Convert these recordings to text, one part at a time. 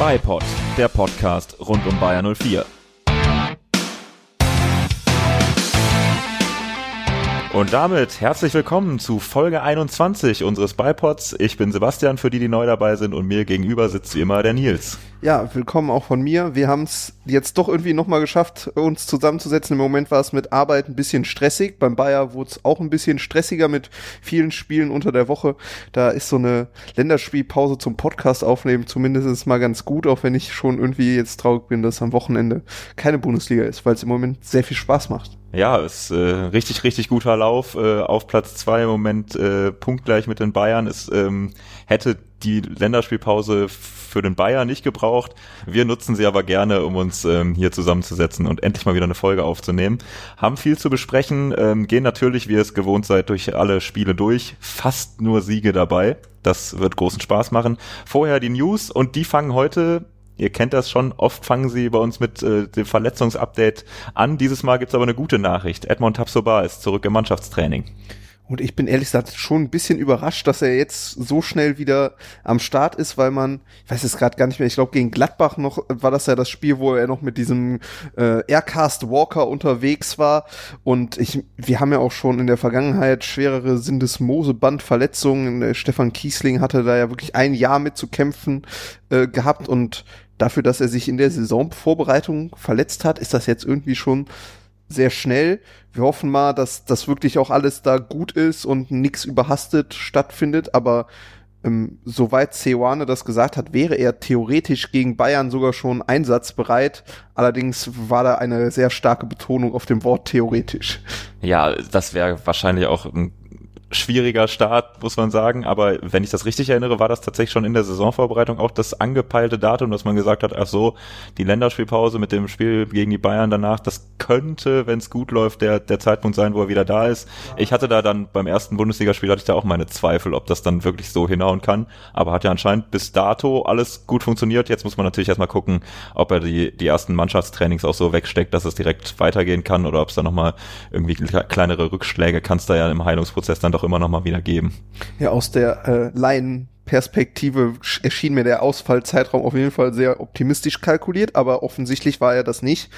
iPod, der Podcast rund um Bayer 04. Und damit herzlich willkommen zu Folge 21 unseres Bipods. Ich bin Sebastian, für die, die neu dabei sind, und mir gegenüber sitzt wie immer der Nils. Ja, willkommen auch von mir. Wir haben es jetzt doch irgendwie nochmal geschafft, uns zusammenzusetzen. Im Moment war es mit Arbeit ein bisschen stressig. Beim Bayer wurde es auch ein bisschen stressiger mit vielen Spielen unter der Woche. Da ist so eine Länderspielpause zum Podcast aufnehmen zumindest mal ganz gut, auch wenn ich schon irgendwie jetzt traurig bin, dass am Wochenende keine Bundesliga ist, weil es im Moment sehr viel Spaß macht. Ja, ist äh, richtig, richtig guter Lauf. Äh, auf Platz zwei im Moment äh, punktgleich mit den Bayern. Es ähm, hätte die Länderspielpause für den Bayern nicht gebraucht. Wir nutzen sie aber gerne, um uns ähm, hier zusammenzusetzen und endlich mal wieder eine Folge aufzunehmen. Haben viel zu besprechen, ähm, gehen natürlich, wie ihr es gewohnt seid, durch alle Spiele durch. Fast nur Siege dabei. Das wird großen Spaß machen. Vorher die News und die fangen heute Ihr kennt das schon, oft fangen sie bei uns mit äh, dem Verletzungsupdate an. Dieses Mal gibt's aber eine gute Nachricht. Edmond Tapsoba ist zurück im Mannschaftstraining. Und ich bin ehrlich gesagt schon ein bisschen überrascht, dass er jetzt so schnell wieder am Start ist, weil man, ich weiß es gerade gar nicht mehr, ich glaube gegen Gladbach noch war das ja das Spiel, wo er noch mit diesem äh, Aircast Walker unterwegs war. Und ich, wir haben ja auch schon in der Vergangenheit schwerere Sindesmose-Bandverletzungen. Stefan Kiesling hatte da ja wirklich ein Jahr mit zu kämpfen äh, gehabt und dafür, dass er sich in der Saisonvorbereitung verletzt hat, ist das jetzt irgendwie schon sehr schnell. Wir hoffen mal, dass das wirklich auch alles da gut ist und nichts überhastet stattfindet, aber ähm, soweit Ceoane das gesagt hat, wäre er theoretisch gegen Bayern sogar schon einsatzbereit. Allerdings war da eine sehr starke Betonung auf dem Wort theoretisch. Ja, das wäre wahrscheinlich auch ein schwieriger Start, muss man sagen. Aber wenn ich das richtig erinnere, war das tatsächlich schon in der Saisonvorbereitung auch das angepeilte Datum, dass man gesagt hat, ach so, die Länderspielpause mit dem Spiel gegen die Bayern danach, das könnte, wenn es gut läuft, der, der Zeitpunkt sein, wo er wieder da ist. Ich hatte da dann beim ersten Bundesligaspiel hatte ich da auch meine Zweifel, ob das dann wirklich so hinhauen kann. Aber hat ja anscheinend bis dato alles gut funktioniert. Jetzt muss man natürlich erstmal gucken, ob er die, die ersten Mannschaftstrainings auch so wegsteckt, dass es direkt weitergehen kann oder ob es da nochmal irgendwie kleinere Rückschläge kann es da ja im Heilungsprozess dann doch immer noch mal wieder geben. Ja, aus der äh, Laienperspektive erschien mir der Ausfallzeitraum auf jeden Fall sehr optimistisch kalkuliert, aber offensichtlich war er das nicht.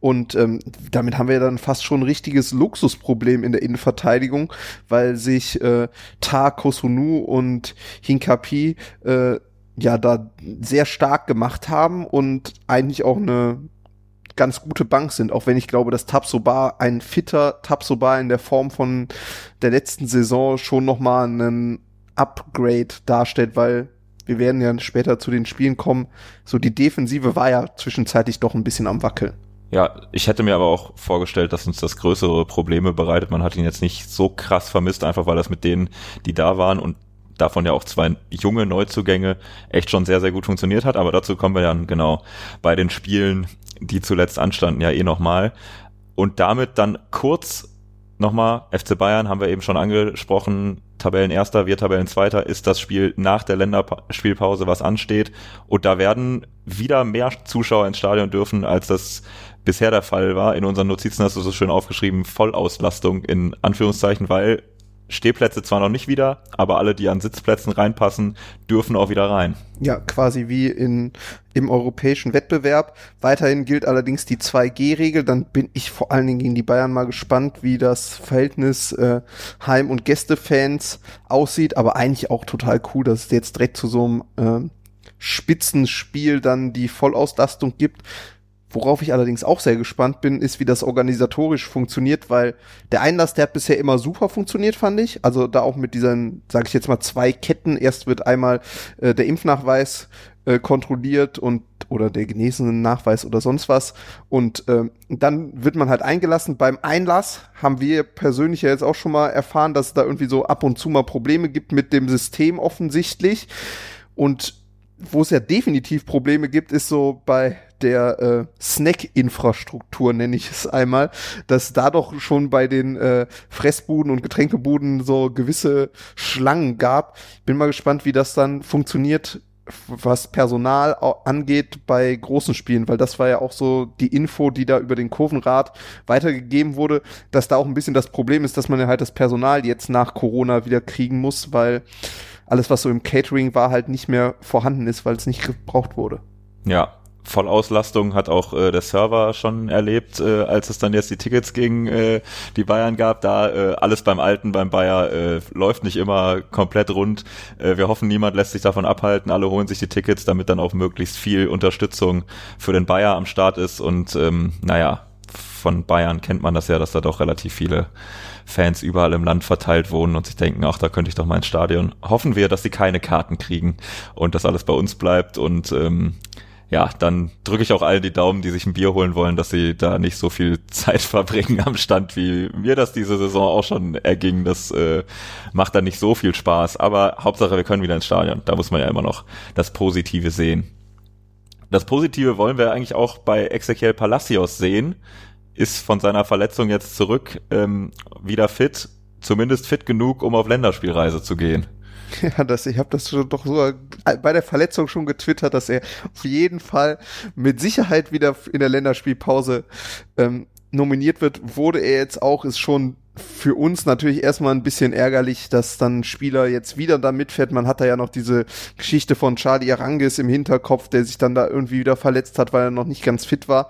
Und ähm, damit haben wir dann fast schon ein richtiges Luxusproblem in der Innenverteidigung, weil sich äh, Ta Kosunu und Hinkapi äh, ja da sehr stark gemacht haben und eigentlich auch eine ganz gute Bank sind, auch wenn ich glaube, dass Tabsoba ein fitter Tabsoba in der Form von der letzten Saison schon nochmal einen Upgrade darstellt, weil wir werden ja später zu den Spielen kommen. So die Defensive war ja zwischenzeitlich doch ein bisschen am Wackeln. Ja, ich hätte mir aber auch vorgestellt, dass uns das größere Probleme bereitet. Man hat ihn jetzt nicht so krass vermisst, einfach weil das mit denen, die da waren und davon ja auch zwei junge Neuzugänge echt schon sehr, sehr gut funktioniert hat. Aber dazu kommen wir dann genau bei den Spielen, die zuletzt anstanden, ja eh nochmal. Und damit dann kurz nochmal, FC Bayern haben wir eben schon angesprochen, Tabellenerster, wir Tabellenzweiter, ist das Spiel nach der Länderspielpause, was ansteht. Und da werden wieder mehr Zuschauer ins Stadion dürfen, als das bisher der Fall war. In unseren Notizen hast du so schön aufgeschrieben, Vollauslastung in Anführungszeichen, weil Stehplätze zwar noch nicht wieder, aber alle, die an Sitzplätzen reinpassen, dürfen auch wieder rein. Ja, quasi wie in, im europäischen Wettbewerb. Weiterhin gilt allerdings die 2G-Regel. Dann bin ich vor allen Dingen gegen die Bayern mal gespannt, wie das Verhältnis äh, Heim- und Gästefans aussieht. Aber eigentlich auch total cool, dass es jetzt direkt zu so einem äh, Spitzenspiel dann die Vollauslastung gibt. Worauf ich allerdings auch sehr gespannt bin, ist, wie das organisatorisch funktioniert, weil der Einlass, der hat bisher immer super funktioniert, fand ich. Also da auch mit diesen, sage ich jetzt mal, zwei Ketten. Erst wird einmal äh, der Impfnachweis äh, kontrolliert und oder der genesenen Nachweis oder sonst was. Und äh, dann wird man halt eingelassen. Beim Einlass haben wir persönlich ja jetzt auch schon mal erfahren, dass es da irgendwie so ab und zu mal Probleme gibt mit dem System offensichtlich. Und wo es ja definitiv Probleme gibt, ist so bei der äh, Snack-Infrastruktur, nenne ich es einmal, dass da doch schon bei den äh, Fressbuden und Getränkebuden so gewisse Schlangen gab. Bin mal gespannt, wie das dann funktioniert, was Personal angeht bei großen Spielen, weil das war ja auch so die Info, die da über den Kurvenrat weitergegeben wurde, dass da auch ein bisschen das Problem ist, dass man ja halt das Personal jetzt nach Corona wieder kriegen muss, weil alles, was so im Catering war, halt nicht mehr vorhanden ist, weil es nicht gebraucht wurde. Ja, Vollauslastung hat auch äh, der Server schon erlebt, äh, als es dann jetzt die Tickets gegen äh, die Bayern gab. Da äh, alles beim Alten, beim Bayer äh, läuft nicht immer komplett rund. Äh, wir hoffen, niemand lässt sich davon abhalten. Alle holen sich die Tickets, damit dann auch möglichst viel Unterstützung für den Bayer am Start ist. Und ähm, naja, von Bayern kennt man das ja, dass da doch relativ viele Fans überall im Land verteilt wohnen und sich denken, ach, da könnte ich doch mal ins Stadion. Hoffen wir, dass sie keine Karten kriegen und dass alles bei uns bleibt und ähm, ja, dann drücke ich auch allen die Daumen, die sich ein Bier holen wollen, dass sie da nicht so viel Zeit verbringen am Stand, wie mir das diese Saison auch schon erging. Das äh, macht dann nicht so viel Spaß. Aber Hauptsache, wir können wieder ins Stadion. Da muss man ja immer noch das Positive sehen. Das Positive wollen wir eigentlich auch bei Ezequiel Palacios sehen. Ist von seiner Verletzung jetzt zurück, ähm, wieder fit, zumindest fit genug, um auf Länderspielreise zu gehen. Ja, das, ich habe das schon doch so bei der Verletzung schon getwittert, dass er auf jeden Fall mit Sicherheit wieder in der Länderspielpause ähm, nominiert wird. Wurde er jetzt auch, ist schon für uns natürlich erstmal ein bisschen ärgerlich, dass dann ein Spieler jetzt wieder da mitfährt. Man hat da ja noch diese Geschichte von Charlie Arangis im Hinterkopf, der sich dann da irgendwie wieder verletzt hat, weil er noch nicht ganz fit war.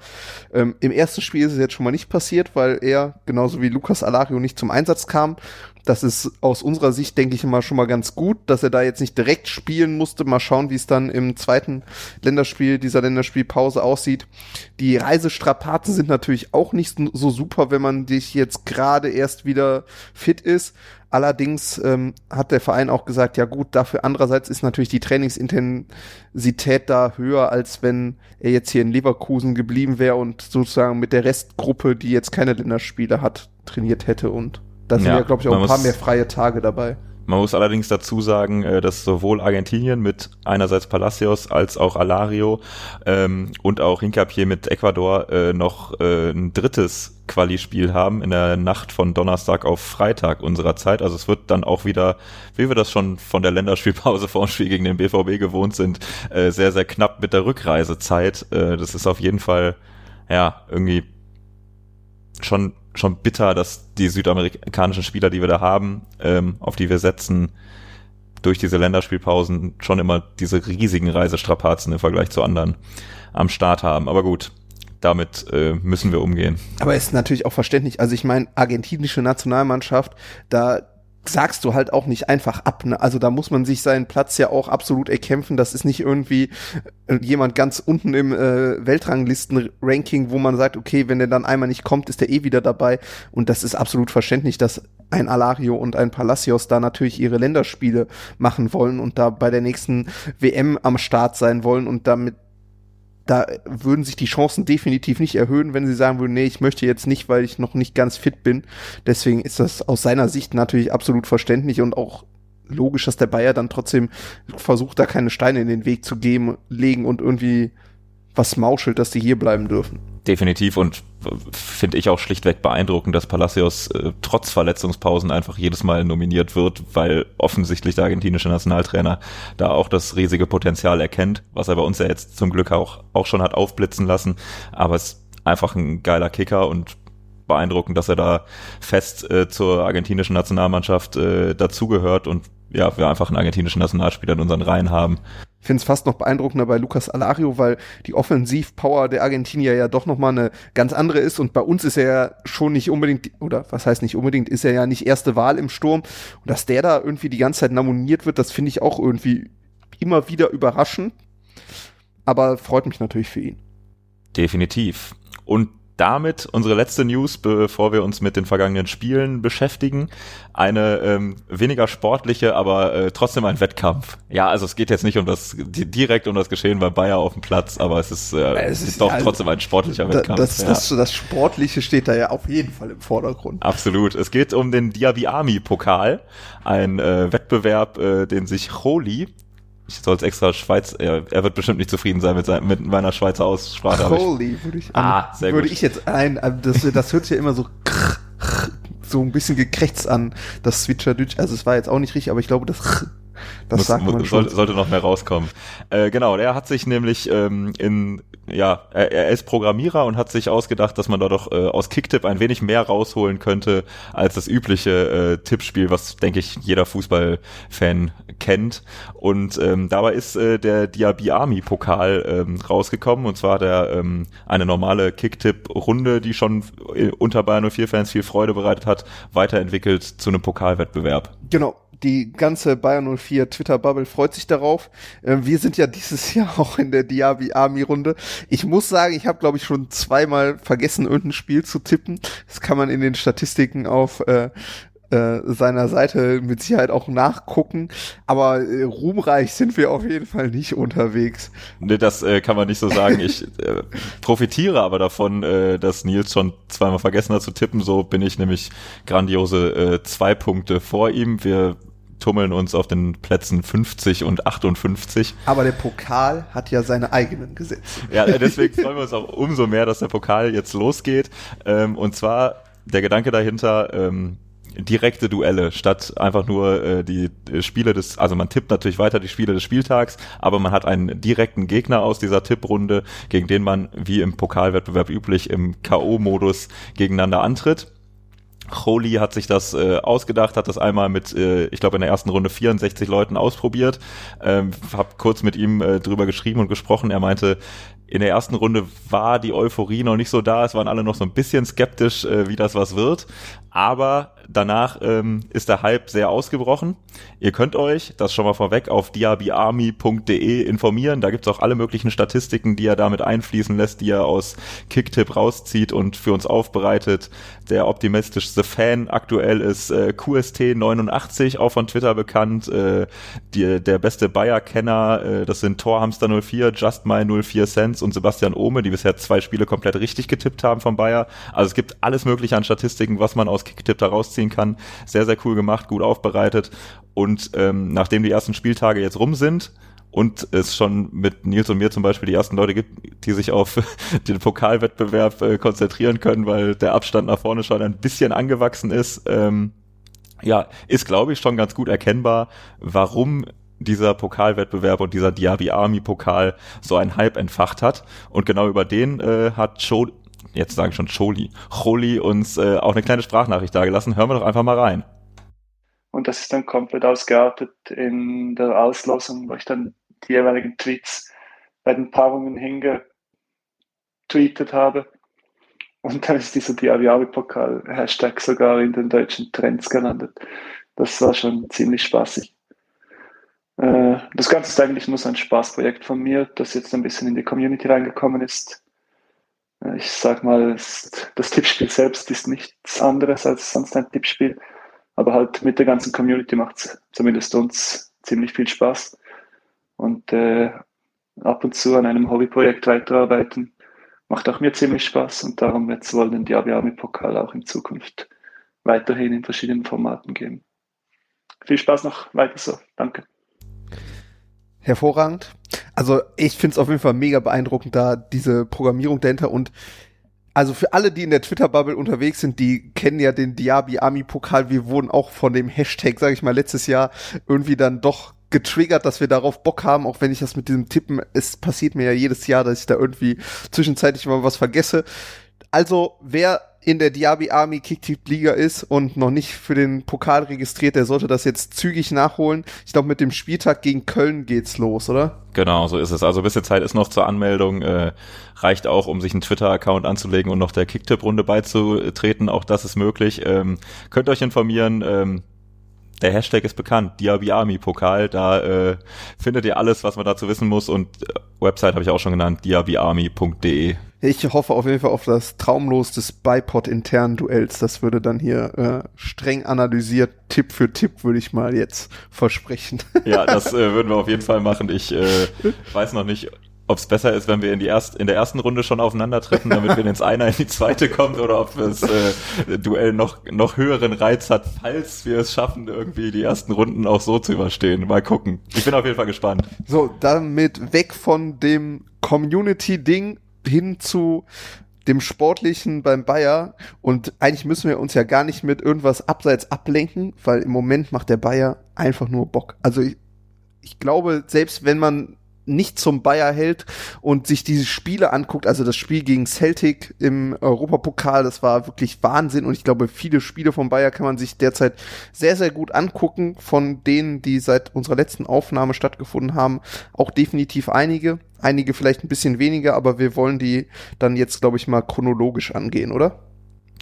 Ähm, Im ersten Spiel ist es jetzt schon mal nicht passiert, weil er genauso wie Lucas Alario nicht zum Einsatz kam. Das ist aus unserer Sicht, denke ich mal, schon mal ganz gut, dass er da jetzt nicht direkt spielen musste. Mal schauen, wie es dann im zweiten Länderspiel dieser Länderspielpause aussieht. Die Reisestrapazen sind natürlich auch nicht so super, wenn man dich jetzt gerade erst wieder fit ist. Allerdings ähm, hat der Verein auch gesagt, ja gut, dafür andererseits ist natürlich die Trainingsintensität da höher, als wenn er jetzt hier in Leverkusen geblieben wäre und sozusagen mit der Restgruppe, die jetzt keine Länderspiele hat, trainiert hätte und da sind ja, ja glaube ich, auch ein paar mehr freie Tage dabei. Man muss allerdings dazu sagen, äh, dass sowohl Argentinien mit einerseits Palacios als auch Alario ähm, und auch Hincapié mit Ecuador äh, noch äh, ein drittes Quali-Spiel haben in der Nacht von Donnerstag auf Freitag unserer Zeit. Also es wird dann auch wieder, wie wir das schon von der Länderspielpause vor dem Spiel gegen den BVB gewohnt sind, äh, sehr, sehr knapp mit der Rückreisezeit. Äh, das ist auf jeden Fall, ja, irgendwie schon schon bitter, dass die südamerikanischen Spieler, die wir da haben, ähm, auf die wir setzen, durch diese Länderspielpausen schon immer diese riesigen Reisestrapazen im Vergleich zu anderen am Start haben. Aber gut, damit äh, müssen wir umgehen. Aber ist natürlich auch verständlich. Also ich meine, argentinische Nationalmannschaft, da sagst du halt auch nicht einfach ab. Ne? Also da muss man sich seinen Platz ja auch absolut erkämpfen. Das ist nicht irgendwie äh, jemand ganz unten im äh, Weltranglisten-Ranking, wo man sagt, okay, wenn der dann einmal nicht kommt, ist der eh wieder dabei. Und das ist absolut verständlich, dass ein Alario und ein Palacios da natürlich ihre Länderspiele machen wollen und da bei der nächsten WM am Start sein wollen und damit da würden sich die Chancen definitiv nicht erhöhen, wenn sie sagen würden, nee, ich möchte jetzt nicht, weil ich noch nicht ganz fit bin. Deswegen ist das aus seiner Sicht natürlich absolut verständlich und auch logisch, dass der Bayer dann trotzdem versucht, da keine Steine in den Weg zu geben, legen und irgendwie was mauschelt, dass die hier bleiben dürfen. Definitiv und finde ich auch schlichtweg beeindruckend, dass Palacios äh, trotz Verletzungspausen einfach jedes Mal nominiert wird, weil offensichtlich der argentinische Nationaltrainer da auch das riesige Potenzial erkennt, was er bei uns ja jetzt zum Glück auch, auch schon hat aufblitzen lassen. Aber es ist einfach ein geiler Kicker und beeindruckend, dass er da fest äh, zur argentinischen Nationalmannschaft äh, dazugehört und ja, wir einfach einen argentinischen Nationalspieler in unseren Reihen haben. Finde es fast noch beeindruckender bei Lucas Alario, weil die Offensivpower der Argentinier ja doch nochmal eine ganz andere ist und bei uns ist er ja schon nicht unbedingt, oder was heißt nicht unbedingt, ist er ja nicht erste Wahl im Sturm und dass der da irgendwie die ganze Zeit nominiert wird, das finde ich auch irgendwie immer wieder überraschend, aber freut mich natürlich für ihn. Definitiv. Und damit unsere letzte News, bevor wir uns mit den vergangenen Spielen beschäftigen. Eine ähm, weniger sportliche, aber äh, trotzdem ein Wettkampf. Ja, also es geht jetzt nicht um das direkt um das Geschehen bei Bayer auf dem Platz, aber es ist, äh, es ist doch also, trotzdem ein sportlicher Wettkampf. Das, ja. das, das Sportliche steht da ja auf jeden Fall im Vordergrund. Absolut. Es geht um den Diaby Army Pokal, ein äh, Wettbewerb, äh, den sich Choli, ich soll es extra Schweiz, er, er, wird bestimmt nicht zufrieden sein mit, sein, mit meiner Schweizer Aussprache. Holy, würde ich, ah, sehr würde gut. ich jetzt ein, das, das hört sich ja immer so, so ein bisschen gekrächzt an, das Switcherdütsch, also es war jetzt auch nicht richtig, aber ich glaube, das Das Muss, sagt man sollte, sollte noch mehr rauskommen. Äh, genau, der hat sich nämlich ähm, in ja, er, er ist Programmierer und hat sich ausgedacht, dass man da doch äh, aus Kicktip ein wenig mehr rausholen könnte als das übliche äh, Tippspiel, was denke ich jeder Fußballfan kennt. Und ähm, dabei ist äh, der Diaby Army Pokal ähm, rausgekommen und zwar der ähm, eine normale Kicktip-Runde, die schon äh, unter Bayern 04 Fans viel Freude bereitet hat, weiterentwickelt zu einem Pokalwettbewerb. Genau. Die ganze Bayern 04 Twitter-Bubble freut sich darauf. Äh, wir sind ja dieses Jahr auch in der Diaby Army-Runde. Ich muss sagen, ich habe, glaube ich, schon zweimal vergessen, irgendein Spiel zu tippen. Das kann man in den Statistiken auf äh, äh, seiner Seite mit Sicherheit auch nachgucken. Aber äh, ruhmreich sind wir auf jeden Fall nicht unterwegs. Nee, das äh, kann man nicht so sagen. Ich äh, profitiere aber davon, äh, dass Nils schon zweimal vergessen hat zu tippen. So bin ich nämlich grandiose äh, zwei Punkte vor ihm. Wir tummeln uns auf den Plätzen 50 und 58. Aber der Pokal hat ja seine eigenen Gesetze. Ja, deswegen freuen wir uns auch umso mehr, dass der Pokal jetzt losgeht. Ähm, und zwar der Gedanke dahinter, ähm, direkte Duelle statt einfach nur äh, die Spiele des, also man tippt natürlich weiter die Spiele des Spieltags, aber man hat einen direkten Gegner aus dieser Tipprunde, gegen den man wie im Pokalwettbewerb üblich im K.O.-Modus gegeneinander antritt. Holy hat sich das äh, ausgedacht, hat das einmal mit, äh, ich glaube in der ersten Runde 64 Leuten ausprobiert. Ähm, hab kurz mit ihm äh, drüber geschrieben und gesprochen. Er meinte, in der ersten Runde war die Euphorie noch nicht so da. Es waren alle noch so ein bisschen skeptisch, äh, wie das was wird. Aber danach ähm, ist der Hype sehr ausgebrochen. Ihr könnt euch, das schon mal vorweg, auf diabyarmy.de informieren. Da gibt's auch alle möglichen Statistiken, die er damit einfließen lässt, die er aus Kicktip rauszieht und für uns aufbereitet. Der optimistischste Fan aktuell ist äh, QST89, auch von Twitter bekannt. Äh, die, der beste Bayer-Kenner, äh, das sind Torhamster04, Just My 04 Cents und Sebastian Ohme, die bisher zwei Spiele komplett richtig getippt haben von Bayer. Also es gibt alles mögliche an Statistiken, was man aus Kicktip da rausziehen kann. Sehr, sehr cool gemacht, gut aufbereitet. Und ähm, nachdem die ersten Spieltage jetzt rum sind, und es schon mit Nils und mir zum Beispiel die ersten Leute gibt, die sich auf den Pokalwettbewerb äh, konzentrieren können, weil der Abstand nach vorne schon ein bisschen angewachsen ist. Ähm, ja, ist glaube ich schon ganz gut erkennbar, warum dieser Pokalwettbewerb und dieser Diaby Army Pokal so einen Hype entfacht hat. Und genau über den äh, hat Cho, jetzt sage ich schon Choli, Choli uns äh, auch eine kleine Sprachnachricht dagelassen. Hören wir doch einfach mal rein. Und das ist dann komplett ausgeartet in der Auslosung, wo ich dann die jeweiligen Tweets bei den Paarungen hingetweetet habe. Und dann ist dieser Diaby-Pokal-Hashtag sogar in den deutschen Trends gelandet. Das war schon ziemlich spaßig. Äh, das Ganze ist eigentlich nur so ein Spaßprojekt von mir, das jetzt ein bisschen in die Community reingekommen ist. Ich sag mal, das Tippspiel selbst ist nichts anderes als sonst ein Tippspiel. Aber halt mit der ganzen Community macht es zumindest uns ziemlich viel Spaß und äh, ab und zu an einem Hobbyprojekt weiterarbeiten. Macht auch mir ziemlich Spaß und darum es wohl den Diaby-Pokal auch in Zukunft weiterhin in verschiedenen Formaten geben. Viel Spaß noch weiter so. Danke. Hervorragend. Also ich finde es auf jeden Fall mega beeindruckend, da diese Programmierung dahinter und also für alle, die in der Twitter-Bubble unterwegs sind, die kennen ja den Diaby Army Pokal. Wir wurden auch von dem Hashtag, sage ich mal, letztes Jahr irgendwie dann doch getriggert, dass wir darauf Bock haben, auch wenn ich das mit diesem Tippen, es passiert mir ja jedes Jahr, dass ich da irgendwie zwischenzeitlich mal was vergesse. Also, wer in der Diaby Army Kicktip Liga ist und noch nicht für den Pokal registriert, der sollte das jetzt zügig nachholen. Ich glaube, mit dem Spieltag gegen Köln geht's los, oder? Genau, so ist es. Also ein bisschen Zeit ist noch zur Anmeldung. Äh, reicht auch, um sich einen Twitter-Account anzulegen und noch der Kicktip-Runde beizutreten. Auch das ist möglich. Ähm, könnt euch informieren. Ähm, der Hashtag ist bekannt, Diaby Army Pokal. Da äh, findet ihr alles, was man dazu wissen muss. Und äh, Website habe ich auch schon genannt, diabyarmy.de. Ich hoffe auf jeden Fall auf das Traumlos des Bipod internen Duells. Das würde dann hier äh, streng analysiert, Tipp für Tipp, würde ich mal jetzt versprechen. Ja, das äh, würden wir auf jeden Fall machen. Ich äh, weiß noch nicht, ob es besser ist, wenn wir in, die erst, in der ersten Runde schon aufeinandertreffen, damit wir ins eine in die zweite kommen, oder ob das äh, Duell noch, noch höheren Reiz hat, falls wir es schaffen, irgendwie die ersten Runden auch so zu überstehen. Mal gucken. Ich bin auf jeden Fall gespannt. So, damit weg von dem Community-Ding hin zu dem Sportlichen beim Bayer und eigentlich müssen wir uns ja gar nicht mit irgendwas abseits ablenken, weil im Moment macht der Bayer einfach nur Bock. Also ich, ich glaube, selbst wenn man nicht zum Bayer hält und sich diese Spiele anguckt, also das Spiel gegen Celtic im Europapokal, das war wirklich Wahnsinn und ich glaube, viele Spiele von Bayer kann man sich derzeit sehr, sehr gut angucken, von denen, die seit unserer letzten Aufnahme stattgefunden haben, auch definitiv einige, einige vielleicht ein bisschen weniger, aber wir wollen die dann jetzt, glaube ich, mal chronologisch angehen, oder?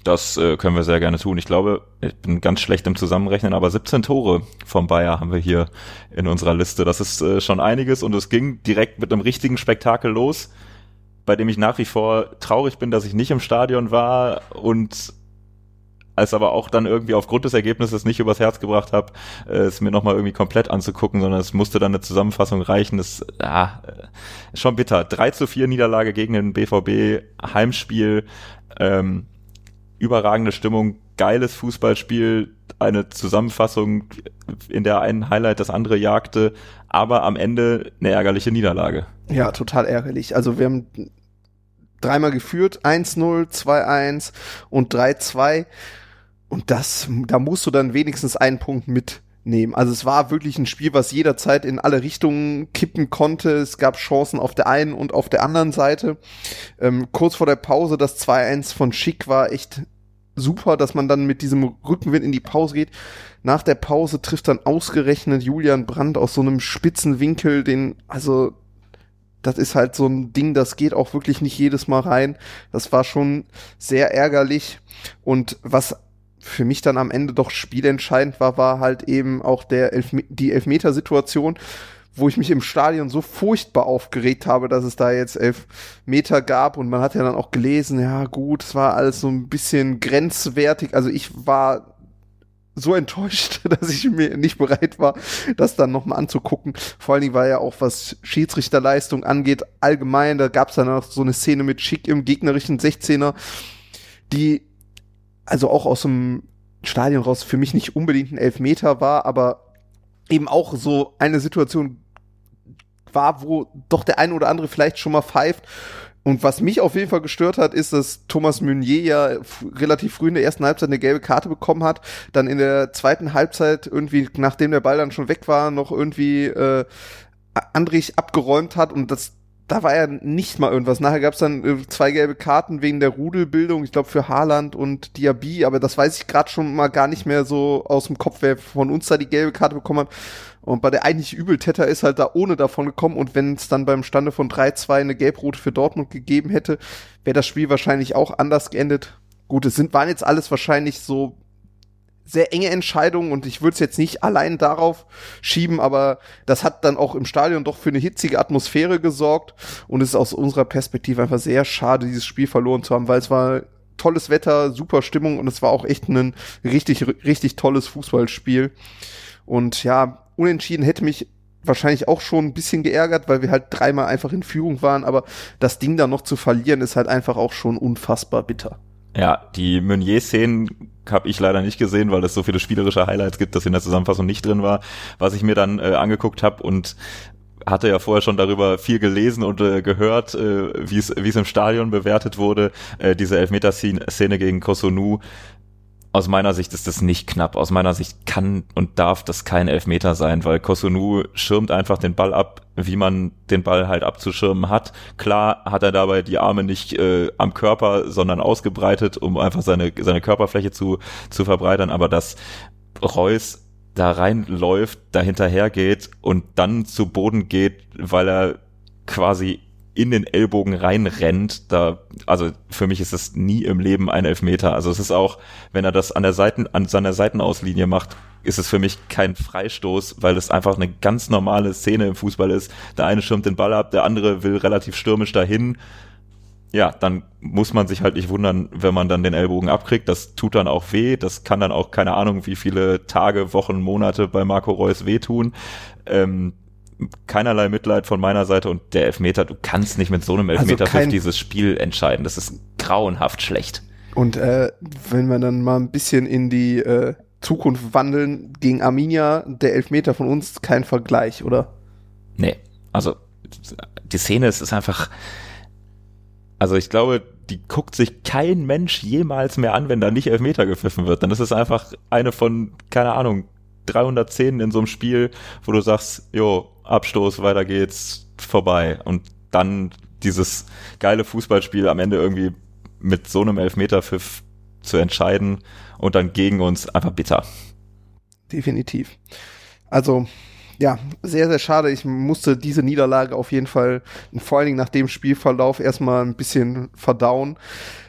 Das äh, können wir sehr gerne tun. Ich glaube, ich bin ganz schlecht im Zusammenrechnen, aber 17 Tore vom Bayer haben wir hier in unserer Liste. Das ist äh, schon einiges und es ging direkt mit einem richtigen Spektakel los, bei dem ich nach wie vor traurig bin, dass ich nicht im Stadion war und als aber auch dann irgendwie aufgrund des Ergebnisses nicht übers Herz gebracht habe, äh, es mir nochmal irgendwie komplett anzugucken, sondern es musste dann eine Zusammenfassung reichen. Das ja, äh, schon bitter. 3 zu 4 Niederlage gegen den BVB, Heimspiel. Ähm, überragende Stimmung, geiles Fußballspiel, eine Zusammenfassung, in der ein Highlight das andere jagte, aber am Ende eine ärgerliche Niederlage. Ja, total ärgerlich. Also wir haben dreimal geführt, 1-0, 2-1 und 3-2. Und das, da musst du dann wenigstens einen Punkt mitnehmen. Also es war wirklich ein Spiel, was jederzeit in alle Richtungen kippen konnte. Es gab Chancen auf der einen und auf der anderen Seite. Ähm, kurz vor der Pause das 2-1 von Schick war echt super, dass man dann mit diesem Rückenwind in die Pause geht. Nach der Pause trifft dann ausgerechnet Julian Brandt aus so einem spitzen Winkel, den, also, das ist halt so ein Ding, das geht auch wirklich nicht jedes Mal rein. Das war schon sehr ärgerlich. Und was für mich dann am Ende doch spielentscheidend war, war halt eben auch der Elf die Elfmetersituation, wo ich mich im Stadion so furchtbar aufgeregt habe, dass es da jetzt elf Meter gab und man hat ja dann auch gelesen, ja gut, es war alles so ein bisschen grenzwertig. Also ich war so enttäuscht, dass ich mir nicht bereit war, das dann nochmal anzugucken. Vor allen Dingen war ja auch, was Schiedsrichterleistung angeht, allgemein, da gab es dann noch so eine Szene mit Schick im gegnerischen 16er, die also auch aus dem Stadion raus für mich nicht unbedingt ein Elfmeter war, aber eben auch so eine Situation war, wo doch der eine oder andere vielleicht schon mal pfeift. Und was mich auf jeden Fall gestört hat, ist, dass Thomas Meunier ja relativ früh in der ersten Halbzeit eine gelbe Karte bekommen hat, dann in der zweiten Halbzeit irgendwie, nachdem der Ball dann schon weg war, noch irgendwie äh, Andrich abgeräumt hat und das da war ja nicht mal irgendwas. Nachher gab es dann äh, zwei gelbe Karten wegen der Rudelbildung, ich glaube für Haaland und Diaby, aber das weiß ich gerade schon mal gar nicht mehr so aus dem Kopf, wer von uns da die gelbe Karte bekommen hat. Und bei der eigentliche Übeltäter ist halt da ohne davon gekommen und wenn es dann beim Stande von 3-2 eine Gelbrote für Dortmund gegeben hätte, wäre das Spiel wahrscheinlich auch anders geendet. Gut, es sind, waren jetzt alles wahrscheinlich so sehr enge Entscheidungen und ich würde es jetzt nicht allein darauf schieben, aber das hat dann auch im Stadion doch für eine hitzige Atmosphäre gesorgt und es ist aus unserer Perspektive einfach sehr schade, dieses Spiel verloren zu haben, weil es war tolles Wetter, super Stimmung und es war auch echt ein richtig, richtig tolles Fußballspiel. Und ja, unentschieden hätte mich wahrscheinlich auch schon ein bisschen geärgert, weil wir halt dreimal einfach in Führung waren, aber das Ding da noch zu verlieren ist halt einfach auch schon unfassbar bitter. Ja, die Meunier-Szenen habe ich leider nicht gesehen, weil es so viele spielerische Highlights gibt, dass in der Zusammenfassung nicht drin war, was ich mir dann äh, angeguckt habe und hatte ja vorher schon darüber viel gelesen und äh, gehört, äh, wie es im Stadion bewertet wurde, äh, diese Elfmeter-Szene gegen Kosunu aus meiner Sicht ist das nicht knapp. Aus meiner Sicht kann und darf das kein Elfmeter sein, weil Kosunu schirmt einfach den Ball ab, wie man den Ball halt abzuschirmen hat. Klar hat er dabei die Arme nicht äh, am Körper, sondern ausgebreitet, um einfach seine, seine Körperfläche zu, zu verbreitern, aber dass Reus da reinläuft, da hinterher geht und dann zu Boden geht, weil er quasi in den Ellbogen reinrennt, da, also für mich ist das nie im Leben ein Elfmeter. Also es ist auch, wenn er das an der Seiten, an seiner Seitenauslinie macht, ist es für mich kein Freistoß, weil es einfach eine ganz normale Szene im Fußball ist. Der eine schirmt den Ball ab, der andere will relativ stürmisch dahin. Ja, dann muss man sich halt nicht wundern, wenn man dann den Ellbogen abkriegt. Das tut dann auch weh. Das kann dann auch keine Ahnung, wie viele Tage, Wochen, Monate bei Marco Reus wehtun. Ähm, keinerlei Mitleid von meiner Seite und der Elfmeter, du kannst nicht mit so einem Elfmeter also dieses Spiel entscheiden. Das ist grauenhaft schlecht. Und äh, wenn wir dann mal ein bisschen in die äh, Zukunft wandeln, gegen Arminia, der Elfmeter von uns kein Vergleich, oder? Nee, also die Szene ist, ist einfach, also ich glaube, die guckt sich kein Mensch jemals mehr an, wenn da nicht Elfmeter gepfiffen wird. Dann ist es einfach eine von, keine Ahnung, 310 in so einem Spiel, wo du sagst, jo, Abstoß, weiter geht's, vorbei. Und dann dieses geile Fußballspiel am Ende irgendwie mit so einem Elfmeterpfiff zu entscheiden und dann gegen uns einfach bitter. Definitiv. Also, ja, sehr, sehr schade. Ich musste diese Niederlage auf jeden Fall, vor allen Dingen nach dem Spielverlauf, erstmal ein bisschen verdauen.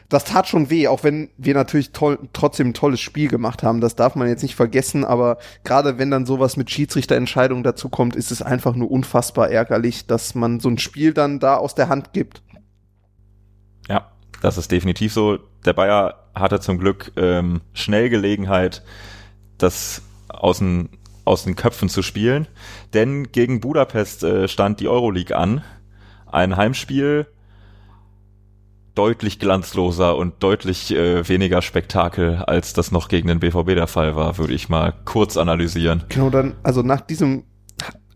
Das tat schon weh, auch wenn wir natürlich toll, trotzdem ein tolles Spiel gemacht haben. Das darf man jetzt nicht vergessen, aber gerade wenn dann sowas mit Schiedsrichterentscheidungen dazu kommt, ist es einfach nur unfassbar ärgerlich, dass man so ein Spiel dann da aus der Hand gibt. Ja, das ist definitiv so. Der Bayer hatte zum Glück ähm, schnell Gelegenheit, das aus den, aus den Köpfen zu spielen. Denn gegen Budapest äh, stand die Euroleague an. Ein Heimspiel deutlich glanzloser und deutlich äh, weniger Spektakel, als das noch gegen den BVB der Fall war, würde ich mal kurz analysieren. Genau, dann, also nach diesem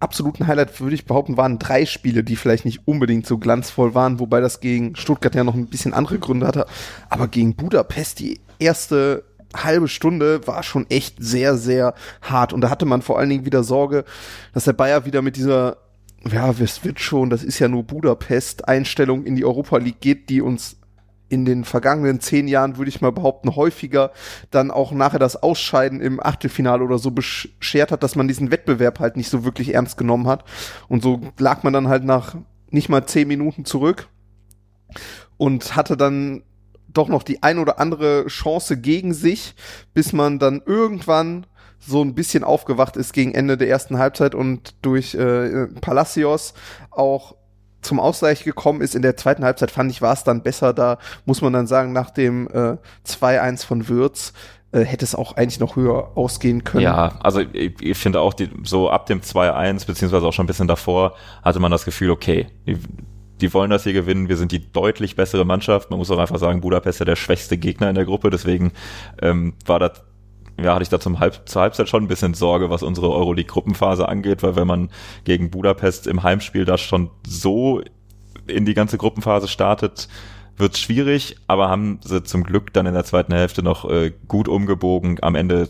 absoluten Highlight würde ich behaupten, waren drei Spiele, die vielleicht nicht unbedingt so glanzvoll waren, wobei das gegen Stuttgart ja noch ein bisschen andere Gründe hatte. Aber gegen Budapest, die erste halbe Stunde war schon echt sehr, sehr hart. Und da hatte man vor allen Dingen wieder Sorge, dass der Bayer wieder mit dieser ja, es wird schon, das ist ja nur Budapest-Einstellung in die Europa League geht, die uns in den vergangenen zehn Jahren, würde ich mal behaupten, häufiger dann auch nachher das Ausscheiden im Achtelfinale oder so beschert hat, dass man diesen Wettbewerb halt nicht so wirklich ernst genommen hat. Und so lag man dann halt nach nicht mal zehn Minuten zurück und hatte dann doch noch die ein oder andere Chance gegen sich, bis man dann irgendwann so ein bisschen aufgewacht ist gegen Ende der ersten Halbzeit und durch äh, Palacios auch zum Ausgleich gekommen ist. In der zweiten Halbzeit fand ich, war es dann besser. Da muss man dann sagen, nach dem äh, 2-1 von Würz äh, hätte es auch eigentlich noch höher ausgehen können. Ja, also ich, ich finde auch, die, so ab dem 2-1, beziehungsweise auch schon ein bisschen davor, hatte man das Gefühl, okay, die, die wollen das hier gewinnen, wir sind die deutlich bessere Mannschaft. Man muss auch einfach sagen, Budapest ist ja der schwächste Gegner in der Gruppe, deswegen ähm, war das ja, hatte ich da zum Halb, zur Halbzeit schon ein bisschen Sorge, was unsere Euroleague-Gruppenphase angeht, weil wenn man gegen Budapest im Heimspiel da schon so in die ganze Gruppenphase startet, wird's schwierig, aber haben sie zum Glück dann in der zweiten Hälfte noch äh, gut umgebogen. Am Ende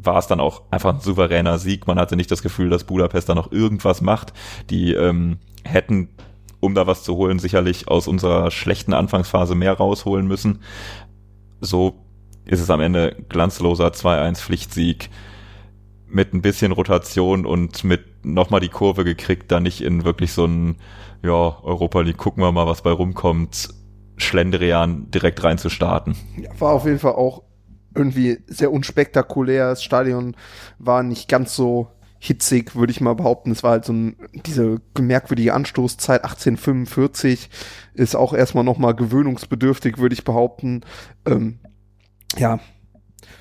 war es dann auch einfach ein souveräner Sieg. Man hatte nicht das Gefühl, dass Budapest da noch irgendwas macht. Die ähm, hätten, um da was zu holen, sicherlich aus unserer schlechten Anfangsphase mehr rausholen müssen. So ist es am Ende glanzloser 2-1 Pflichtsieg mit ein bisschen Rotation und mit nochmal die Kurve gekriegt, da nicht in wirklich so ein, ja, Europa League, gucken wir mal, was bei rumkommt, Schlendrian direkt reinzustarten. Ja, war auf jeden Fall auch irgendwie sehr unspektakulär. Das Stadion war nicht ganz so hitzig, würde ich mal behaupten. Es war halt so ein, diese merkwürdige Anstoßzeit 1845 ist auch erstmal nochmal gewöhnungsbedürftig, würde ich behaupten. Ähm, ja,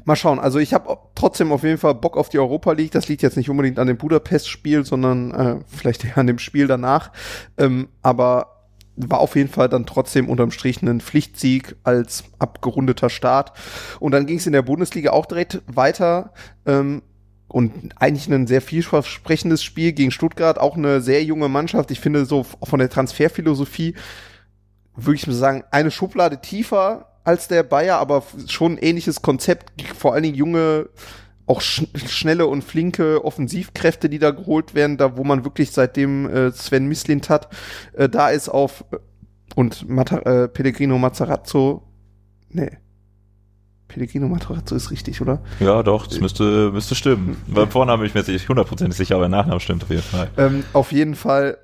mal schauen. Also ich habe trotzdem auf jeden Fall Bock auf die Europa League. Das liegt jetzt nicht unbedingt an dem Budapest-Spiel, sondern äh, vielleicht eher an dem Spiel danach. Ähm, aber war auf jeden Fall dann trotzdem unterm Strich ein Pflichtsieg als abgerundeter Start. Und dann ging es in der Bundesliga auch direkt weiter. Ähm, und eigentlich ein sehr vielversprechendes Spiel gegen Stuttgart, auch eine sehr junge Mannschaft. Ich finde so von der Transferphilosophie würde ich sagen, eine Schublade tiefer als der Bayer, aber schon ein ähnliches Konzept. Vor allen Dingen junge, auch sch schnelle und flinke Offensivkräfte, die da geholt werden, da wo man wirklich seitdem äh, Sven Mislint hat, äh, da ist auf äh, und Mata äh, Pellegrino Mazzarazzo, nee, Pellegrino Matarazzo ist richtig, oder? Ja, doch, das müsste, müsste stimmen. Beim Vornamen bin ich mir nicht hundertprozentig sicher, aber der Nachname stimmt auf jeden Fall. Ähm, auf jeden Fall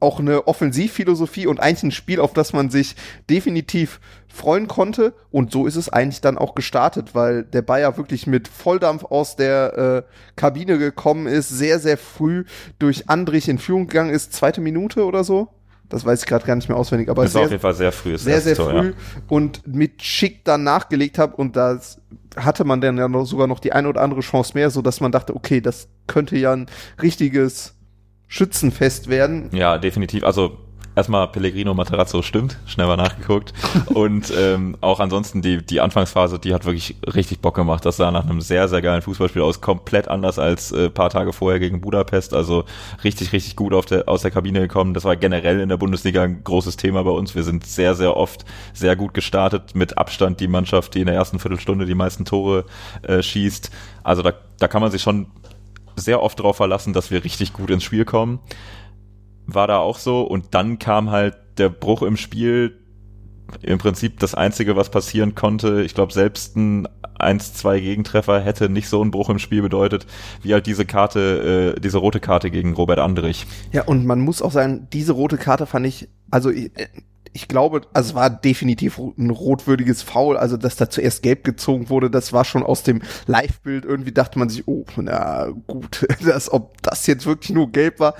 auch eine Offensivphilosophie und eigentlich ein Spiel, auf das man sich definitiv freuen konnte. Und so ist es eigentlich dann auch gestartet, weil der Bayer wirklich mit Volldampf aus der äh, Kabine gekommen ist, sehr, sehr früh durch Andrich in Führung gegangen ist, zweite Minute oder so. Das weiß ich gerade gar nicht mehr auswendig, aber das sehr, war auf jeden Fall sehr früh. Sehr, sehr Tor, früh ja. und mit Schick dann nachgelegt habe und das hatte man dann ja noch, sogar noch die eine oder andere Chance mehr, so dass man dachte, okay, das könnte ja ein richtiges Schützenfest werden. Ja, definitiv. Also erstmal Pellegrino Materazzo stimmt, schnell mal nachgeguckt. und ähm, auch ansonsten die, die Anfangsphase, die hat wirklich richtig Bock gemacht. Das sah nach einem sehr, sehr geilen Fußballspiel aus, komplett anders als äh, paar Tage vorher gegen Budapest. Also richtig, richtig gut auf der, aus der Kabine gekommen. Das war generell in der Bundesliga ein großes Thema bei uns. Wir sind sehr, sehr oft sehr gut gestartet. Mit Abstand die Mannschaft, die in der ersten Viertelstunde die meisten Tore äh, schießt. Also da, da kann man sich schon sehr oft darauf verlassen, dass wir richtig gut ins Spiel kommen. War da auch so. Und dann kam halt der Bruch im Spiel. Im Prinzip das Einzige, was passieren konnte. Ich glaube, selbst ein 1-2 Gegentreffer hätte nicht so einen Bruch im Spiel bedeutet, wie halt diese Karte, äh, diese rote Karte gegen Robert Andrich. Ja, und man muss auch sagen, diese rote Karte fand ich, also äh, ich glaube, also es war definitiv ein rotwürdiges Foul, also dass da zuerst gelb gezogen wurde, das war schon aus dem Live-Bild, irgendwie dachte man sich, oh, na gut, dass, ob das jetzt wirklich nur gelb war,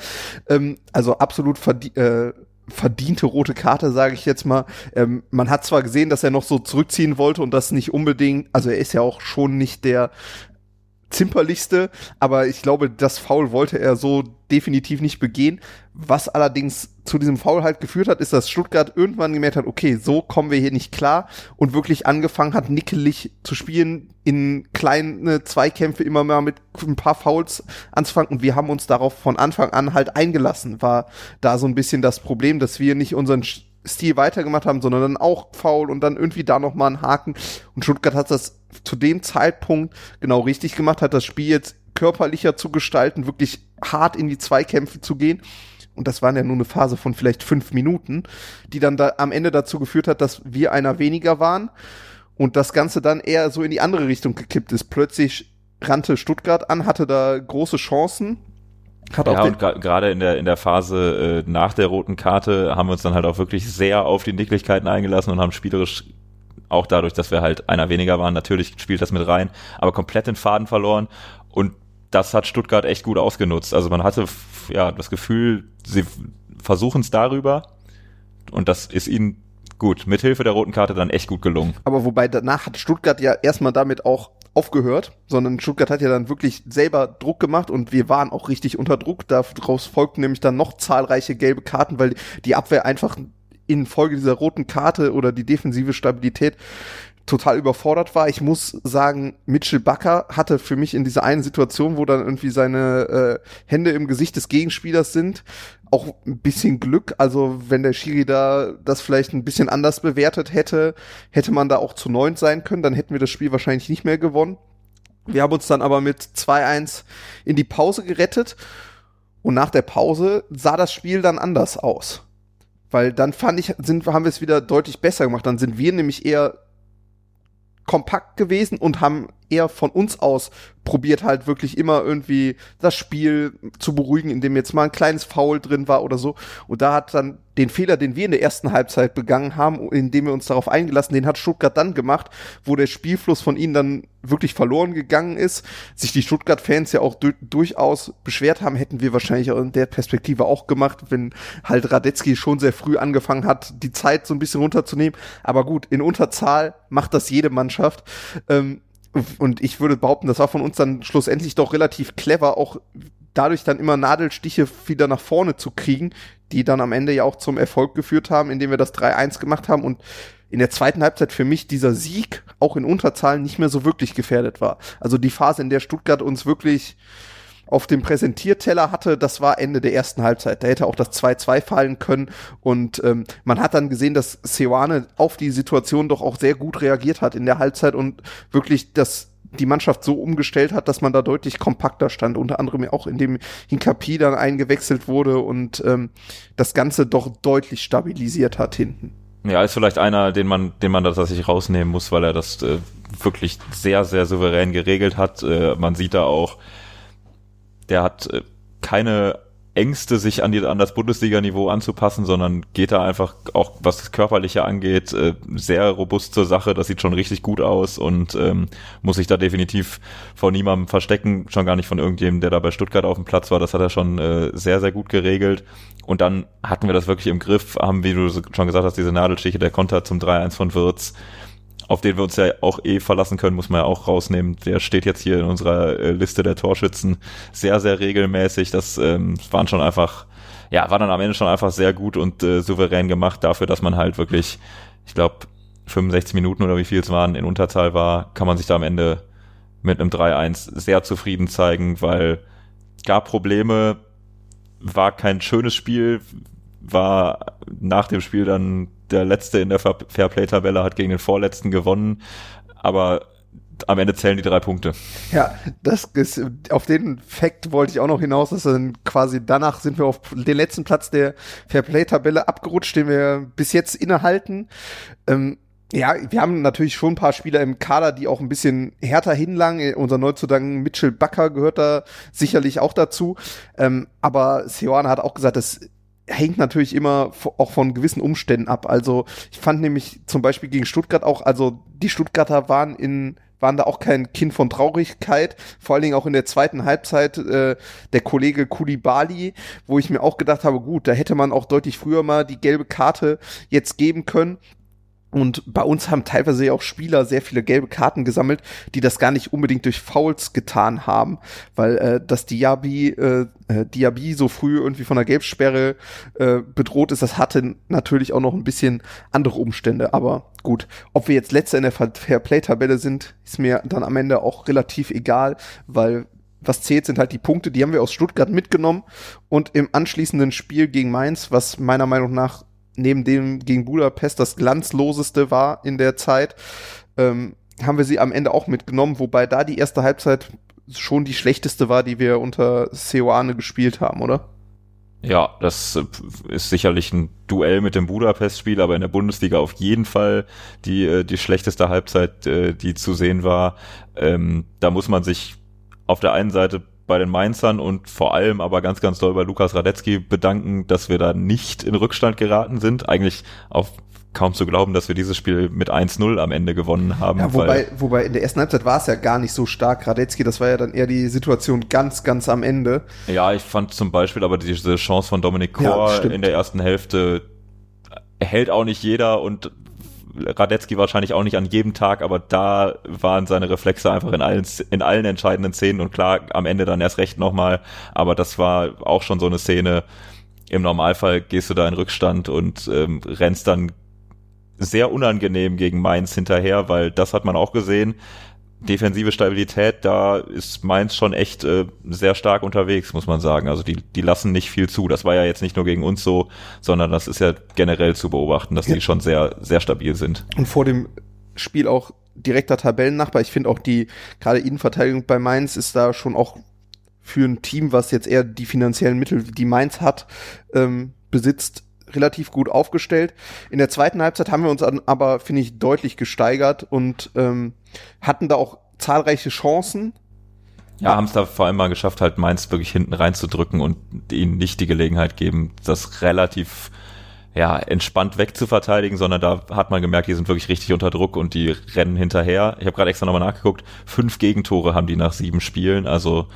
ähm, also absolut verdie äh, verdiente rote Karte, sage ich jetzt mal. Ähm, man hat zwar gesehen, dass er noch so zurückziehen wollte und das nicht unbedingt, also er ist ja auch schon nicht der zimperlichste, aber ich glaube, das Foul wollte er so definitiv nicht begehen. Was allerdings zu diesem Foul halt geführt hat, ist, dass Stuttgart irgendwann gemerkt hat, okay, so kommen wir hier nicht klar und wirklich angefangen hat, nickelig zu spielen, in kleine Zweikämpfe immer mal mit ein paar Fouls anzufangen und wir haben uns darauf von Anfang an halt eingelassen. War da so ein bisschen das Problem, dass wir nicht unseren Stil weitergemacht haben, sondern dann auch faul und dann irgendwie da noch mal einen Haken. Und Stuttgart hat das zu dem Zeitpunkt genau richtig gemacht, hat das Spiel jetzt körperlicher zu gestalten, wirklich hart in die Zweikämpfe zu gehen. Und das waren ja nur eine Phase von vielleicht fünf Minuten, die dann da am Ende dazu geführt hat, dass wir einer weniger waren und das Ganze dann eher so in die andere Richtung gekippt ist. Plötzlich rannte Stuttgart an, hatte da große Chancen, hat ja, und gerade in der, in der Phase äh, nach der roten Karte haben wir uns dann halt auch wirklich sehr auf die Nicklichkeiten eingelassen und haben spielerisch auch dadurch, dass wir halt einer weniger waren, natürlich spielt das mit rein, aber komplett den Faden verloren und das hat Stuttgart echt gut ausgenutzt. Also man hatte ja das Gefühl, sie versuchen es darüber und das ist ihnen gut, mithilfe der roten Karte dann echt gut gelungen. Aber wobei danach hat Stuttgart ja erstmal damit auch aufgehört, sondern Stuttgart hat ja dann wirklich selber Druck gemacht und wir waren auch richtig unter Druck. Daraus folgten nämlich dann noch zahlreiche gelbe Karten, weil die Abwehr einfach in Folge dieser roten Karte oder die defensive Stabilität total überfordert war. Ich muss sagen, Mitchell Bakker hatte für mich in dieser einen Situation, wo dann irgendwie seine äh, Hände im Gesicht des Gegenspielers sind, auch ein bisschen Glück. Also wenn der Schiri da das vielleicht ein bisschen anders bewertet hätte, hätte man da auch zu neunt sein können. Dann hätten wir das Spiel wahrscheinlich nicht mehr gewonnen. Wir haben uns dann aber mit 2-1 in die Pause gerettet. Und nach der Pause sah das Spiel dann anders aus. Weil dann fand ich, sind, haben wir es wieder deutlich besser gemacht. Dann sind wir nämlich eher kompakt gewesen und haben eher von uns aus probiert halt wirklich immer irgendwie das Spiel zu beruhigen, indem jetzt mal ein kleines Foul drin war oder so. Und da hat dann den Fehler, den wir in der ersten Halbzeit begangen haben, indem wir uns darauf eingelassen, den hat Stuttgart dann gemacht, wo der Spielfluss von ihnen dann wirklich verloren gegangen ist. Sich die Stuttgart-Fans ja auch du durchaus beschwert haben, hätten wir wahrscheinlich auch in der Perspektive auch gemacht, wenn halt Radetzky schon sehr früh angefangen hat, die Zeit so ein bisschen runterzunehmen. Aber gut, in Unterzahl macht das jede Mannschaft. Ähm, und ich würde behaupten, das war von uns dann schlussendlich doch relativ clever, auch dadurch dann immer Nadelstiche wieder nach vorne zu kriegen, die dann am Ende ja auch zum Erfolg geführt haben, indem wir das 3-1 gemacht haben und in der zweiten Halbzeit für mich dieser Sieg auch in Unterzahlen nicht mehr so wirklich gefährdet war. Also die Phase, in der Stuttgart uns wirklich auf dem Präsentierteller hatte, das war Ende der ersten Halbzeit. Da hätte auch das 2-2 fallen können. Und ähm, man hat dann gesehen, dass Seoane auf die Situation doch auch sehr gut reagiert hat in der Halbzeit und wirklich das die Mannschaft so umgestellt hat, dass man da deutlich kompakter stand, unter anderem auch indem Hinkapi dann eingewechselt wurde und ähm, das Ganze doch deutlich stabilisiert hat hinten. Ja, ist vielleicht einer, den man, den man da tatsächlich rausnehmen muss, weil er das äh, wirklich sehr, sehr souverän geregelt hat. Äh, man sieht da auch, der hat äh, keine Ängste, sich an, die, an das Bundesliga-Niveau anzupassen, sondern geht da einfach auch, was das Körperliche angeht, äh, sehr robust zur Sache. Das sieht schon richtig gut aus und ähm, muss sich da definitiv vor niemandem verstecken, schon gar nicht von irgendjemandem, der da bei Stuttgart auf dem Platz war. Das hat er schon äh, sehr, sehr gut geregelt. Und dann hatten wir das wirklich im Griff, haben, wie du schon gesagt hast, diese Nadelstiche, der Konter zum 3-1 von Wirtz auf den wir uns ja auch eh verlassen können, muss man ja auch rausnehmen. Der steht jetzt hier in unserer äh, Liste der Torschützen sehr, sehr regelmäßig. Das ähm, waren schon einfach, ja, war dann am Ende schon einfach sehr gut und äh, souverän gemacht dafür, dass man halt wirklich, ich glaube, 65 Minuten oder wie viel es waren in Unterzahl war, kann man sich da am Ende mit einem 3-1 sehr zufrieden zeigen, weil gab Probleme, war kein schönes Spiel, war nach dem Spiel dann der Letzte in der Fairplay-Tabelle, hat gegen den Vorletzten gewonnen, aber am Ende zählen die drei Punkte. Ja, das ist, auf den Fakt wollte ich auch noch hinaus, dass dann quasi danach sind wir auf den letzten Platz der Fairplay-Tabelle abgerutscht, den wir bis jetzt innehalten. Ähm, ja, wir haben natürlich schon ein paar Spieler im Kader, die auch ein bisschen härter hinlangen. Unser Neuzugang Mitchell Bakker gehört da sicherlich auch dazu. Ähm, aber Seoane hat auch gesagt, das hängt natürlich immer auch von gewissen Umständen ab. Also ich fand nämlich zum Beispiel gegen Stuttgart auch, also die Stuttgarter waren in waren da auch kein Kind von Traurigkeit, vor allen Dingen auch in der zweiten Halbzeit äh, der Kollege Kulibali, wo ich mir auch gedacht habe, gut, da hätte man auch deutlich früher mal die gelbe Karte jetzt geben können. Und bei uns haben teilweise auch Spieler sehr viele gelbe Karten gesammelt, die das gar nicht unbedingt durch Fouls getan haben, weil äh, das Diaby, äh, äh, Diaby so früh irgendwie von der Gelbsperre äh, bedroht ist, das hatte natürlich auch noch ein bisschen andere Umstände. Aber gut, ob wir jetzt letzter in der Fairplay-Tabelle sind, ist mir dann am Ende auch relativ egal, weil was zählt, sind halt die Punkte, die haben wir aus Stuttgart mitgenommen und im anschließenden Spiel gegen Mainz, was meiner Meinung nach neben dem gegen Budapest das glanzloseste war in der Zeit, ähm, haben wir sie am Ende auch mitgenommen, wobei da die erste Halbzeit schon die schlechteste war, die wir unter Seoane gespielt haben, oder? Ja, das äh, ist sicherlich ein Duell mit dem Budapest-Spiel, aber in der Bundesliga auf jeden Fall die, äh, die schlechteste Halbzeit, äh, die zu sehen war. Ähm, da muss man sich auf der einen Seite bei den Mainzern und vor allem aber ganz, ganz doll bei Lukas Radetzky bedanken, dass wir da nicht in Rückstand geraten sind. Eigentlich auf kaum zu glauben, dass wir dieses Spiel mit 1-0 am Ende gewonnen haben. Ja, wobei, wobei in der ersten Halbzeit war es ja gar nicht so stark. Radetzky, das war ja dann eher die Situation ganz, ganz am Ende. Ja, ich fand zum Beispiel aber diese Chance von Dominik Kor ja, in der ersten Hälfte hält auch nicht jeder und Radetzky wahrscheinlich auch nicht an jedem Tag, aber da waren seine Reflexe einfach in allen, in allen entscheidenden Szenen und klar, am Ende dann erst recht nochmal, aber das war auch schon so eine Szene, im Normalfall gehst du da in Rückstand und ähm, rennst dann sehr unangenehm gegen Mainz hinterher, weil das hat man auch gesehen defensive Stabilität, da ist Mainz schon echt äh, sehr stark unterwegs, muss man sagen. Also die, die lassen nicht viel zu. Das war ja jetzt nicht nur gegen uns so, sondern das ist ja generell zu beobachten, dass ja. die schon sehr, sehr stabil sind. Und vor dem Spiel auch direkter Tabellennachbar. Ich finde auch die, gerade Innenverteidigung bei Mainz ist da schon auch für ein Team, was jetzt eher die finanziellen Mittel, die Mainz hat, ähm, besitzt, relativ gut aufgestellt. In der zweiten Halbzeit haben wir uns aber, finde ich, deutlich gesteigert und ähm, hatten da auch zahlreiche Chancen. Ja, haben es da vor allem mal geschafft, halt Mainz wirklich hinten reinzudrücken und ihnen nicht die Gelegenheit geben, das relativ ja, entspannt wegzuverteidigen, sondern da hat man gemerkt, die sind wirklich richtig unter Druck und die rennen hinterher. Ich habe gerade extra nochmal nachgeguckt, fünf Gegentore haben die nach sieben Spielen, also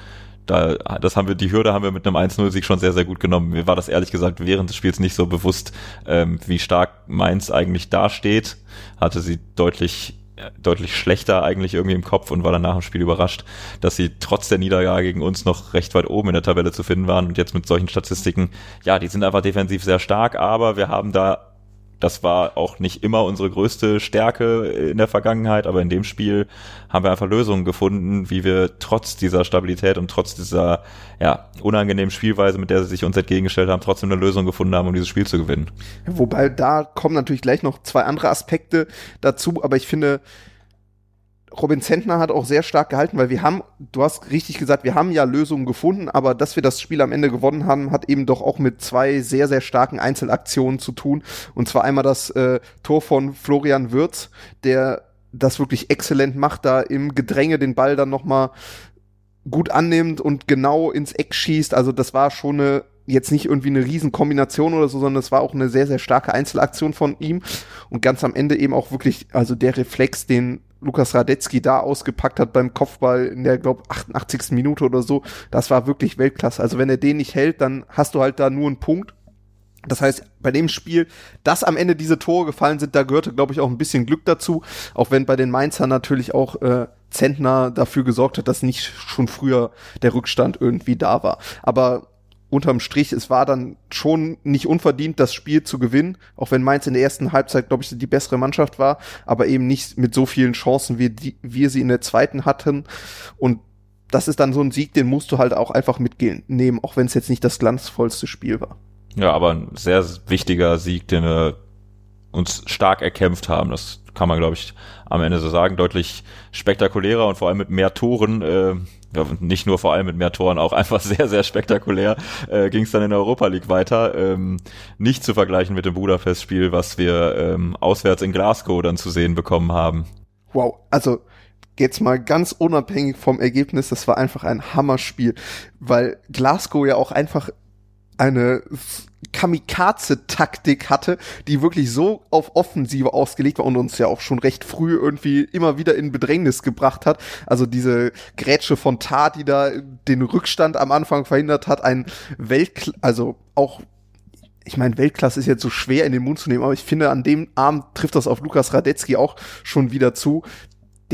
da, das haben wir, die Hürde haben wir mit einem 1-0-Sieg schon sehr, sehr gut genommen. Mir war das ehrlich gesagt während des Spiels nicht so bewusst, ähm, wie stark Mainz eigentlich dasteht. Hatte sie deutlich deutlich schlechter eigentlich irgendwie im Kopf und war dann nach dem Spiel überrascht, dass sie trotz der Niederlage gegen uns noch recht weit oben in der Tabelle zu finden waren und jetzt mit solchen Statistiken, ja, die sind einfach defensiv sehr stark, aber wir haben da das war auch nicht immer unsere größte Stärke in der Vergangenheit, aber in dem Spiel haben wir einfach Lösungen gefunden, wie wir trotz dieser Stabilität und trotz dieser ja, unangenehmen Spielweise, mit der sie sich uns entgegengestellt haben, trotzdem eine Lösung gefunden haben, um dieses Spiel zu gewinnen. Wobei da kommen natürlich gleich noch zwei andere Aspekte dazu, aber ich finde, Robin Zentner hat auch sehr stark gehalten, weil wir haben, du hast richtig gesagt, wir haben ja Lösungen gefunden, aber dass wir das Spiel am Ende gewonnen haben, hat eben doch auch mit zwei sehr, sehr starken Einzelaktionen zu tun. Und zwar einmal das äh, Tor von Florian Würz, der das wirklich exzellent macht, da im Gedränge den Ball dann nochmal gut annimmt und genau ins Eck schießt. Also das war schon eine jetzt nicht irgendwie eine Riesenkombination oder so, sondern es war auch eine sehr, sehr starke Einzelaktion von ihm. Und ganz am Ende eben auch wirklich, also der Reflex, den Lukas Radetzky da ausgepackt hat beim Kopfball in der, glaube 88. Minute oder so, das war wirklich Weltklasse. Also wenn er den nicht hält, dann hast du halt da nur einen Punkt. Das heißt, bei dem Spiel, dass am Ende diese Tore gefallen sind, da gehörte, glaube ich, auch ein bisschen Glück dazu. Auch wenn bei den Mainzern natürlich auch äh, Zentner dafür gesorgt hat, dass nicht schon früher der Rückstand irgendwie da war. Aber unterm Strich, es war dann schon nicht unverdient, das Spiel zu gewinnen, auch wenn Mainz in der ersten Halbzeit, glaube ich, die bessere Mannschaft war, aber eben nicht mit so vielen Chancen, wie die, wir sie in der zweiten hatten. Und das ist dann so ein Sieg, den musst du halt auch einfach mitgehen, nehmen, auch wenn es jetzt nicht das glanzvollste Spiel war. Ja, aber ein sehr wichtiger Sieg, den wir uns stark erkämpft haben. Das kann man, glaube ich, am Ende so sagen. Deutlich spektakulärer und vor allem mit mehr Toren. Äh, ja, nicht nur vor allem mit mehr Toren, auch einfach sehr, sehr spektakulär äh, ging es dann in der Europa League weiter. Ähm, nicht zu vergleichen mit dem Budapest-Spiel, was wir ähm, auswärts in Glasgow dann zu sehen bekommen haben. Wow, also jetzt mal ganz unabhängig vom Ergebnis, das war einfach ein Hammerspiel, weil Glasgow ja auch einfach eine Kamikaze-Taktik hatte, die wirklich so auf Offensive ausgelegt war und uns ja auch schon recht früh irgendwie immer wieder in Bedrängnis gebracht hat. Also diese Grätsche von Tar, die da den Rückstand am Anfang verhindert hat, ein Welt, also auch ich meine, Weltklasse ist jetzt so schwer in den Mund zu nehmen, aber ich finde, an dem Abend trifft das auf Lukas Radetzky auch schon wieder zu,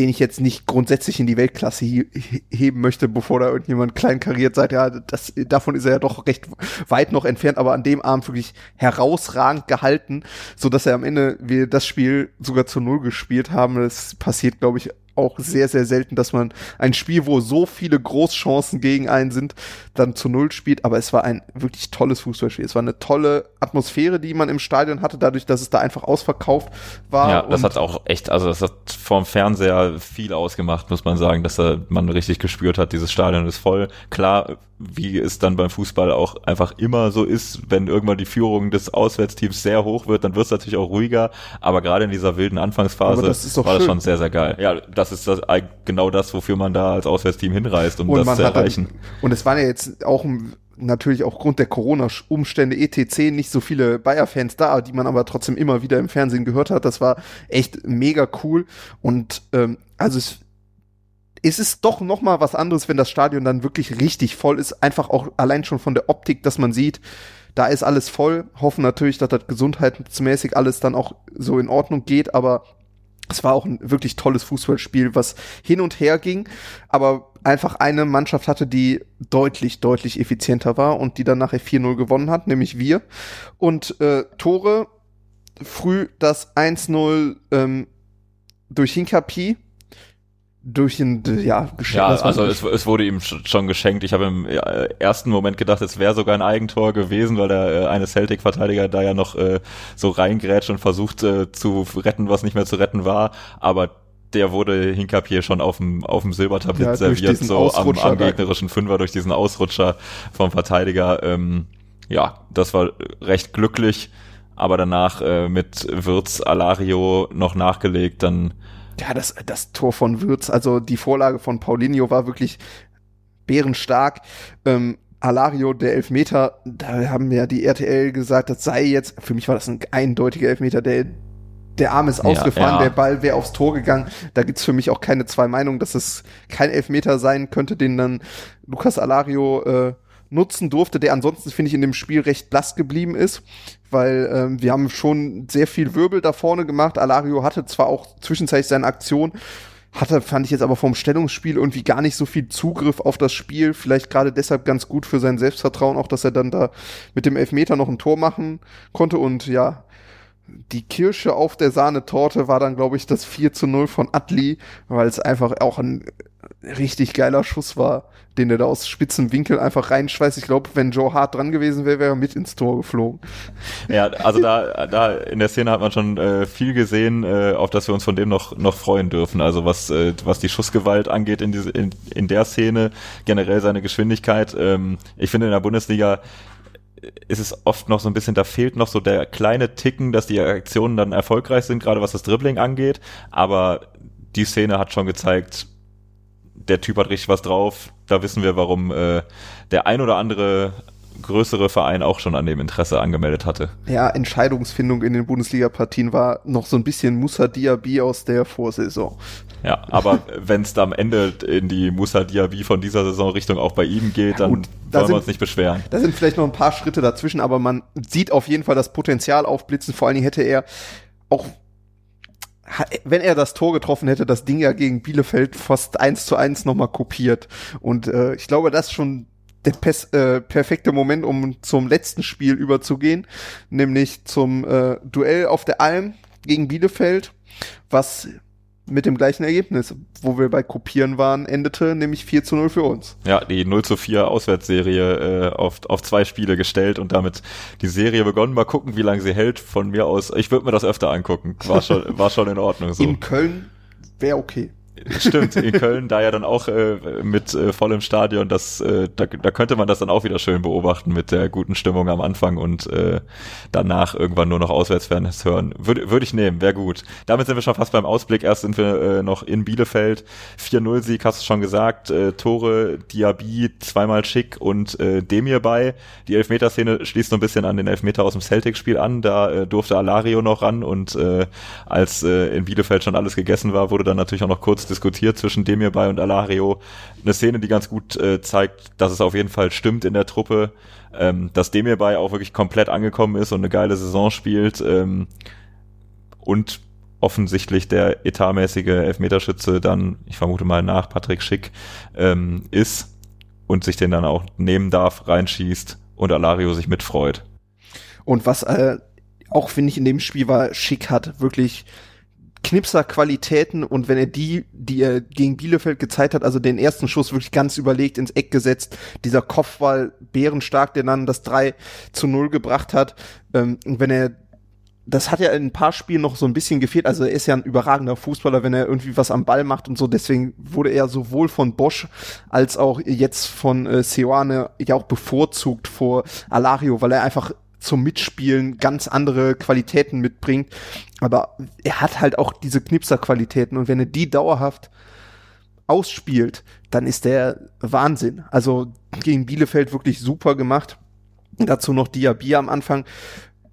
den ich jetzt nicht grundsätzlich in die Weltklasse heben möchte, bevor da irgendjemand kleinkariert sagt, ja, das, davon ist er ja doch recht weit noch entfernt, aber an dem Abend wirklich herausragend gehalten, so dass er am Ende wir das Spiel sogar zu Null gespielt haben. Das passiert, glaube ich, auch sehr, sehr selten, dass man ein Spiel, wo so viele Großchancen gegen einen sind, dann zu Null spielt. Aber es war ein wirklich tolles Fußballspiel. Es war eine tolle Atmosphäre, die man im Stadion hatte, dadurch, dass es da einfach ausverkauft war. Ja, das hat auch echt, also das hat vom Fernseher viel ausgemacht, muss man sagen, dass da man richtig gespürt hat, dieses Stadion ist voll. Klar, wie es dann beim Fußball auch einfach immer so ist, wenn irgendwann die Führung des Auswärtsteams sehr hoch wird, dann wird es natürlich auch ruhiger. Aber gerade in dieser wilden Anfangsphase das war schön. das schon sehr, sehr geil. Ja, das ist das, genau das, wofür man da als Auswärtsteam hinreist, um und das zu erreichen. Dann, und es waren ja jetzt auch natürlich aufgrund der Corona-Umstände etc. nicht so viele Bayer-Fans da, die man aber trotzdem immer wieder im Fernsehen gehört hat. Das war echt mega cool. Und ähm, also es es ist doch noch mal was anderes, wenn das Stadion dann wirklich richtig voll ist. Einfach auch allein schon von der Optik, dass man sieht, da ist alles voll. Hoffen natürlich, dass das gesundheitsmäßig alles dann auch so in Ordnung geht, aber es war auch ein wirklich tolles Fußballspiel, was hin und her ging, aber einfach eine Mannschaft hatte, die deutlich, deutlich effizienter war und die dann nachher 4-0 gewonnen hat, nämlich wir. Und äh, Tore, früh das 1-0 ähm, durch Hinkapi, durch ein ja geschenkt. Ja, also es, es, wurde ihm schon geschenkt. Ich habe im ersten Moment gedacht, es wäre sogar ein Eigentor gewesen, weil der äh, eine Celtic-Verteidiger da ja noch äh, so reingrätscht und versucht äh, zu retten, was nicht mehr zu retten war. Aber der wurde Hinkap hier schon auf dem auf dem Silbertablett ja, serviert, so am, am gegnerischen Fünfer durch diesen Ausrutscher vom Verteidiger. Ähm, ja, das war recht glücklich, aber danach äh, mit Wirtz Alario noch nachgelegt, dann ja, das, das Tor von Würz, also die Vorlage von Paulinho war wirklich bärenstark. Ähm, Alario, der Elfmeter, da haben ja die RTL gesagt, das sei jetzt, für mich war das ein eindeutiger Elfmeter, der, der Arm ist ausgefahren, ja, ja. der Ball wäre aufs Tor gegangen. Da gibt's für mich auch keine zwei Meinungen, dass es kein Elfmeter sein könnte, den dann Lukas Alario äh, nutzen durfte, der ansonsten, finde ich, in dem Spiel recht blass geblieben ist, weil ähm, wir haben schon sehr viel Wirbel da vorne gemacht. Alario hatte zwar auch zwischenzeitlich seine Aktion, hatte, fand ich jetzt aber vom Stellungsspiel irgendwie gar nicht so viel Zugriff auf das Spiel. Vielleicht gerade deshalb ganz gut für sein Selbstvertrauen, auch dass er dann da mit dem Elfmeter noch ein Tor machen konnte. Und ja, die Kirsche auf der Sahnetorte war dann, glaube ich, das 4 zu 0 von Atli, weil es einfach auch ein richtig geiler Schuss war, den er da aus spitzem Winkel einfach reinschweißt. Ich glaube, wenn Joe Hart dran gewesen wäre, wäre er mit ins Tor geflogen. Ja, also da, da in der Szene hat man schon äh, viel gesehen, äh, auf das wir uns von dem noch, noch freuen dürfen. Also was, äh, was die Schussgewalt angeht in, diese, in, in der Szene, generell seine Geschwindigkeit. Ähm, ich finde in der Bundesliga ist es oft noch so ein bisschen, da fehlt noch so der kleine Ticken, dass die Aktionen dann erfolgreich sind, gerade was das Dribbling angeht. Aber die Szene hat schon gezeigt, der Typ hat richtig was drauf. Da wissen wir, warum äh, der ein oder andere größere Verein auch schon an dem Interesse angemeldet hatte. Ja, Entscheidungsfindung in den Bundesliga-Partien war noch so ein bisschen Musa Diaby aus der Vorsaison. Ja, aber wenn es am Ende in die Musa Diaby von dieser Saison Richtung auch bei ihm geht, ja, gut, dann da wollen wir uns nicht beschweren. Da sind vielleicht noch ein paar Schritte dazwischen, aber man sieht auf jeden Fall das Potenzial aufblitzen. Vor allen Dingen hätte er auch wenn er das Tor getroffen hätte, das Ding ja gegen Bielefeld fast eins zu eins nochmal kopiert. Und äh, ich glaube, das ist schon der äh, perfekte Moment, um zum letzten Spiel überzugehen, nämlich zum äh, Duell auf der Alm gegen Bielefeld, was mit dem gleichen Ergebnis, wo wir bei Kopieren waren, endete nämlich 4 zu 0 für uns. Ja, die 0 zu 4 Auswärtsserie äh, auf, auf zwei Spiele gestellt und damit die Serie begonnen. Mal gucken, wie lange sie hält. Von mir aus, ich würde mir das öfter angucken. War schon, war schon in Ordnung so. In Köln wäre okay. Stimmt, in Köln, da ja dann auch äh, mit äh, vollem Stadion, das, äh, da, da könnte man das dann auch wieder schön beobachten mit der guten Stimmung am Anfang und äh, danach irgendwann nur noch Auswärtsfans hören. Würde würd ich nehmen, wäre gut. Damit sind wir schon fast beim Ausblick. Erst sind wir äh, noch in Bielefeld. 4-0-Sieg, hast du schon gesagt. Äh, Tore, Diaby, zweimal Schick und äh, Demir bei. Die Elfmeterszene schließt so ein bisschen an den Elfmeter aus dem Celtic-Spiel an. Da äh, durfte Alario noch ran und äh, als äh, in Bielefeld schon alles gegessen war, wurde dann natürlich auch noch kurz diskutiert zwischen Demir bei und Alario. Eine Szene, die ganz gut äh, zeigt, dass es auf jeden Fall stimmt in der Truppe, ähm, dass Demir bei auch wirklich komplett angekommen ist und eine geile Saison spielt ähm, und offensichtlich der etatmäßige Elfmeterschütze dann, ich vermute mal nach Patrick Schick, ähm, ist und sich den dann auch nehmen darf, reinschießt und Alario sich mitfreut. Und was äh, auch, finde ich, in dem Spiel war, Schick hat wirklich Knipser-Qualitäten und wenn er die, die er gegen Bielefeld gezeigt hat, also den ersten Schuss wirklich ganz überlegt ins Eck gesetzt, dieser Kopfball bärenstark, der dann das 3 zu 0 gebracht hat, ähm, wenn er das hat ja in ein paar Spielen noch so ein bisschen gefehlt. Also er ist ja ein überragender Fußballer, wenn er irgendwie was am Ball macht und so. Deswegen wurde er sowohl von Bosch als auch jetzt von äh, Seoane ja auch bevorzugt vor Alario, weil er einfach zum Mitspielen ganz andere Qualitäten mitbringt. Aber er hat halt auch diese Knipser-Qualitäten und wenn er die dauerhaft ausspielt, dann ist der Wahnsinn. Also gegen Bielefeld wirklich super gemacht. Dazu noch Diaby am Anfang.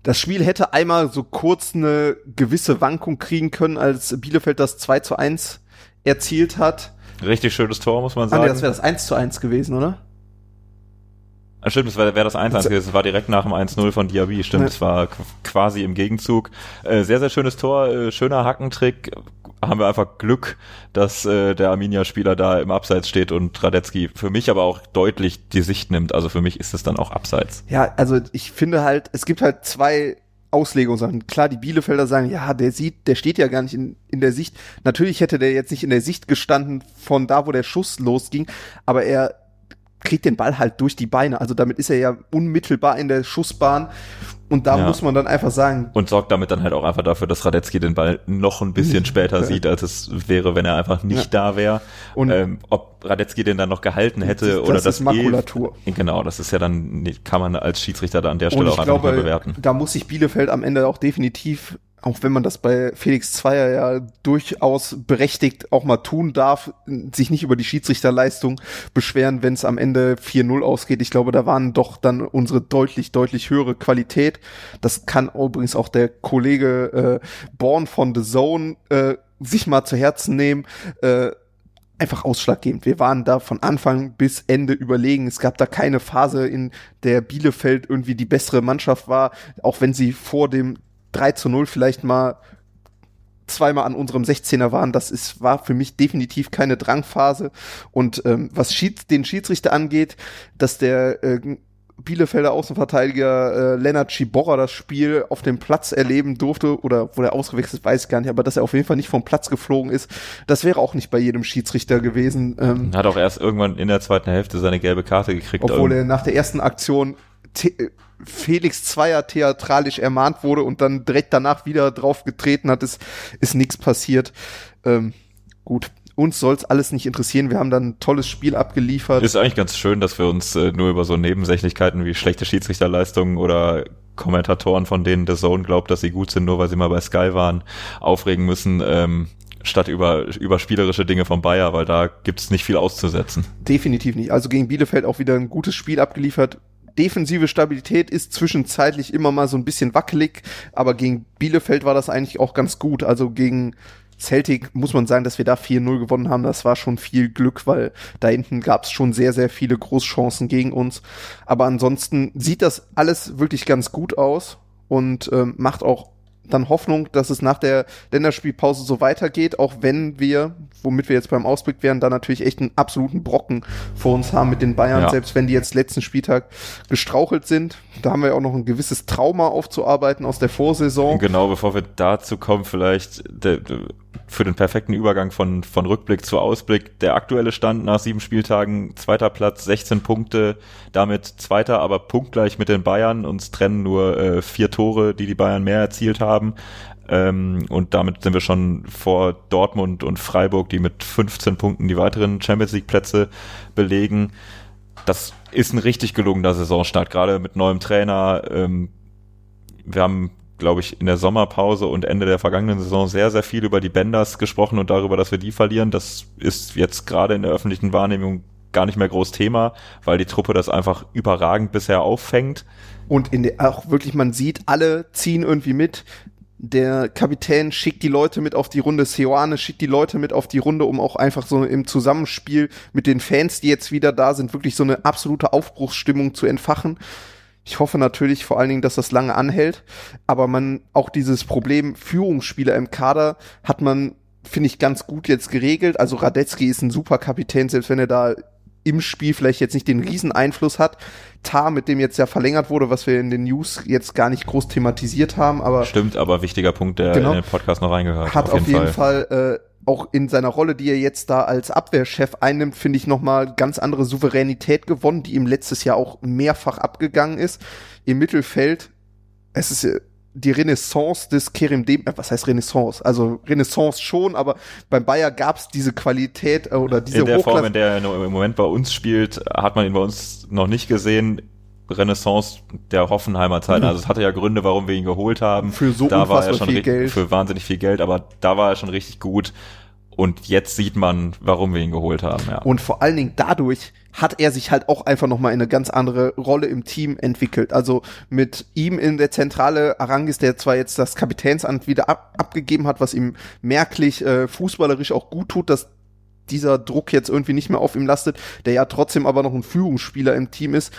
Das Spiel hätte einmal so kurz eine gewisse Wankung kriegen können, als Bielefeld das 2 zu 1 erzielt hat. Richtig schönes Tor, muss man sagen. Ah, nee, das wäre das 1 zu 1 gewesen, oder? Ah, stimmt, das wäre wär das 1-1 gewesen. Das war direkt nach dem 1-0 von Diaby. Stimmt, es ja. war quasi im Gegenzug. Äh, sehr, sehr schönes Tor, äh, schöner Hackentrick. Haben wir einfach Glück, dass äh, der Arminia-Spieler da im Abseits steht und Radetzky für mich aber auch deutlich die Sicht nimmt. Also für mich ist es dann auch Abseits. Ja, also ich finde halt, es gibt halt zwei Auslegungssachen. Klar, die Bielefelder sagen, ja, der sieht, der steht ja gar nicht in, in der Sicht. Natürlich hätte der jetzt nicht in der Sicht gestanden von da, wo der Schuss losging, aber er kriegt den Ball halt durch die Beine. Also damit ist er ja unmittelbar in der Schussbahn. Und da ja. muss man dann einfach sagen. Und sorgt damit dann halt auch einfach dafür, dass Radetzky den Ball noch ein bisschen später sieht, als es wäre, wenn er einfach nicht ja. da wäre. Und ähm, ob Radetzky den dann noch gehalten hätte das, oder das, das ist Makulatur. Eh, genau, das ist ja dann, kann man als Schiedsrichter da an der Stelle auch einfach glaube, bewerten. Da muss sich Bielefeld am Ende auch definitiv auch wenn man das bei Felix Zweier ja durchaus berechtigt auch mal tun darf, sich nicht über die Schiedsrichterleistung beschweren, wenn es am Ende 4-0 ausgeht. Ich glaube, da waren doch dann unsere deutlich, deutlich höhere Qualität. Das kann übrigens auch der Kollege äh, Born von The Zone äh, sich mal zu Herzen nehmen. Äh, einfach ausschlaggebend. Wir waren da von Anfang bis Ende überlegen. Es gab da keine Phase, in der Bielefeld irgendwie die bessere Mannschaft war, auch wenn sie vor dem 3 zu 0 vielleicht mal zweimal an unserem 16er waren. Das ist, war für mich definitiv keine Drangphase. Und ähm, was Schieds, den Schiedsrichter angeht, dass der äh, Bielefelder Außenverteidiger äh, Lennart Schiborra das Spiel auf dem Platz erleben durfte oder wo er ausgewechselt weiß ich gar nicht, aber dass er auf jeden Fall nicht vom Platz geflogen ist, das wäre auch nicht bei jedem Schiedsrichter gewesen. Ähm, Hat auch erst irgendwann in der zweiten Hälfte seine gelbe Karte gekriegt. Obwohl er nach der ersten Aktion Felix Zweier theatralisch ermahnt wurde und dann direkt danach wieder drauf getreten hat, ist, ist nichts passiert. Ähm, gut, uns soll's alles nicht interessieren. Wir haben dann ein tolles Spiel abgeliefert. Ist eigentlich ganz schön, dass wir uns äh, nur über so Nebensächlichkeiten wie schlechte Schiedsrichterleistungen oder Kommentatoren, von denen The Zone glaubt, dass sie gut sind, nur weil sie mal bei Sky waren, aufregen müssen. Ähm, statt über, über spielerische Dinge von Bayer, weil da gibt's nicht viel auszusetzen. Definitiv nicht. Also gegen Bielefeld auch wieder ein gutes Spiel abgeliefert defensive Stabilität ist zwischenzeitlich immer mal so ein bisschen wackelig, aber gegen Bielefeld war das eigentlich auch ganz gut. Also gegen Celtic muss man sagen, dass wir da 4-0 gewonnen haben. Das war schon viel Glück, weil da hinten gab es schon sehr, sehr viele Großchancen gegen uns. Aber ansonsten sieht das alles wirklich ganz gut aus und ähm, macht auch dann Hoffnung, dass es nach der Länderspielpause so weitergeht, auch wenn wir, womit wir jetzt beim Ausblick wären, da natürlich echt einen absoluten Brocken vor uns haben mit den Bayern, ja. selbst wenn die jetzt letzten Spieltag gestrauchelt sind. Da haben wir auch noch ein gewisses Trauma aufzuarbeiten aus der Vorsaison. Genau, bevor wir dazu kommen, vielleicht der, für den perfekten Übergang von, von Rückblick zu Ausblick. Der aktuelle Stand nach sieben Spieltagen, zweiter Platz, 16 Punkte, damit zweiter, aber punktgleich mit den Bayern. Uns trennen nur äh, vier Tore, die die Bayern mehr erzielt haben. Ähm, und damit sind wir schon vor Dortmund und Freiburg, die mit 15 Punkten die weiteren Champions League Plätze belegen. Das ist ein richtig gelungener Saisonstart, gerade mit neuem Trainer. Ähm, wir haben glaube ich, in der Sommerpause und Ende der vergangenen Saison sehr, sehr viel über die Benders gesprochen und darüber, dass wir die verlieren. Das ist jetzt gerade in der öffentlichen Wahrnehmung gar nicht mehr groß Thema, weil die Truppe das einfach überragend bisher auffängt. Und in der, auch wirklich, man sieht, alle ziehen irgendwie mit. Der Kapitän schickt die Leute mit auf die Runde, Seoane schickt die Leute mit auf die Runde, um auch einfach so im Zusammenspiel mit den Fans, die jetzt wieder da sind, wirklich so eine absolute Aufbruchsstimmung zu entfachen. Ich hoffe natürlich vor allen Dingen, dass das lange anhält, aber man auch dieses Problem Führungsspieler im Kader hat man finde ich ganz gut jetzt geregelt. Also Radetzky ist ein super Kapitän, selbst wenn er da im Spiel vielleicht jetzt nicht den riesen Einfluss hat. Tar, mit dem jetzt ja verlängert wurde, was wir in den News jetzt gar nicht groß thematisiert haben, aber stimmt, aber wichtiger Punkt, der genau, in den Podcast noch reingehört. Hat auf jeden, auf jeden Fall, Fall äh, auch in seiner Rolle, die er jetzt da als Abwehrchef einnimmt, finde ich nochmal ganz andere Souveränität gewonnen, die ihm letztes Jahr auch mehrfach abgegangen ist. Im Mittelfeld, es ist äh, die Renaissance des Kerim Dem, äh, was heißt Renaissance? Also Renaissance schon, aber beim Bayer gab es diese Qualität äh, oder diese In der Form, in der er im Moment bei uns spielt, hat man ihn bei uns noch nicht gesehen. Renaissance der Hoffenheimer Zeit. Mhm. Also es hatte ja Gründe, warum wir ihn geholt haben. Für so da war er schon viel Geld. Für wahnsinnig viel Geld, aber da war er schon richtig gut. Und jetzt sieht man, warum wir ihn geholt haben. Ja. Und vor allen Dingen dadurch hat er sich halt auch einfach nochmal in eine ganz andere Rolle im Team entwickelt. Also mit ihm in der Zentrale Arangis, der zwar jetzt das Kapitänsamt wieder ab, abgegeben hat, was ihm merklich äh, fußballerisch auch gut tut, dass dieser Druck jetzt irgendwie nicht mehr auf ihm lastet, der ja trotzdem aber noch ein Führungsspieler im Team ist,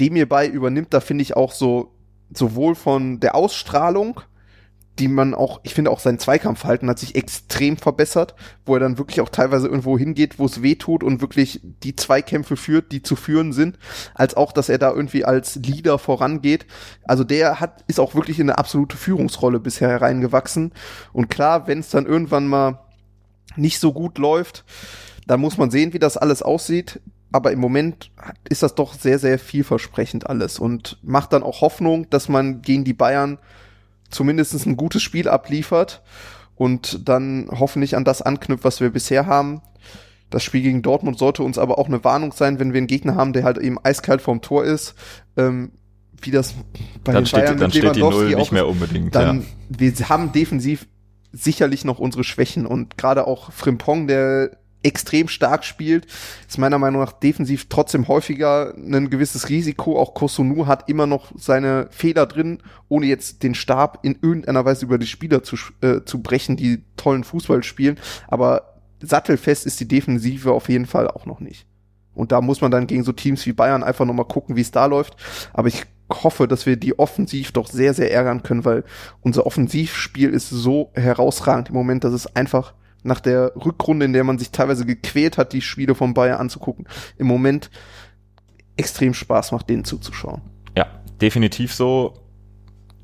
dem hierbei übernimmt, da finde ich auch so sowohl von der Ausstrahlung, die man auch, ich finde auch sein Zweikampfverhalten hat sich extrem verbessert, wo er dann wirklich auch teilweise irgendwo hingeht, wo es weh tut und wirklich die Zweikämpfe führt, die zu führen sind, als auch, dass er da irgendwie als Leader vorangeht. Also der hat, ist auch wirklich in eine absolute Führungsrolle bisher hereingewachsen. Und klar, wenn es dann irgendwann mal nicht so gut läuft, dann muss man sehen, wie das alles aussieht aber im Moment ist das doch sehr, sehr vielversprechend alles und macht dann auch Hoffnung, dass man gegen die Bayern zumindest ein gutes Spiel abliefert und dann hoffentlich an das anknüpft, was wir bisher haben. Das Spiel gegen Dortmund sollte uns aber auch eine Warnung sein, wenn wir einen Gegner haben, der halt eben eiskalt vorm Tor ist. Ähm, wie das bei dann den steht, Bayern dann mit steht die Null nicht mehr unbedingt. Dann, ja. wir haben defensiv sicherlich noch unsere Schwächen und gerade auch Frimpong, der extrem stark spielt, ist meiner Meinung nach defensiv trotzdem häufiger ein gewisses Risiko. Auch Kosunu hat immer noch seine Fehler drin, ohne jetzt den Stab in irgendeiner Weise über die Spieler zu, äh, zu brechen, die tollen Fußball spielen. Aber sattelfest ist die Defensive auf jeden Fall auch noch nicht. Und da muss man dann gegen so Teams wie Bayern einfach nochmal gucken, wie es da läuft. Aber ich hoffe, dass wir die offensiv doch sehr, sehr ärgern können, weil unser Offensivspiel ist so herausragend im Moment, dass es einfach nach der Rückrunde, in der man sich teilweise gequält hat, die Spiele von Bayern anzugucken, im Moment extrem Spaß macht, denen zuzuschauen. Ja, definitiv so.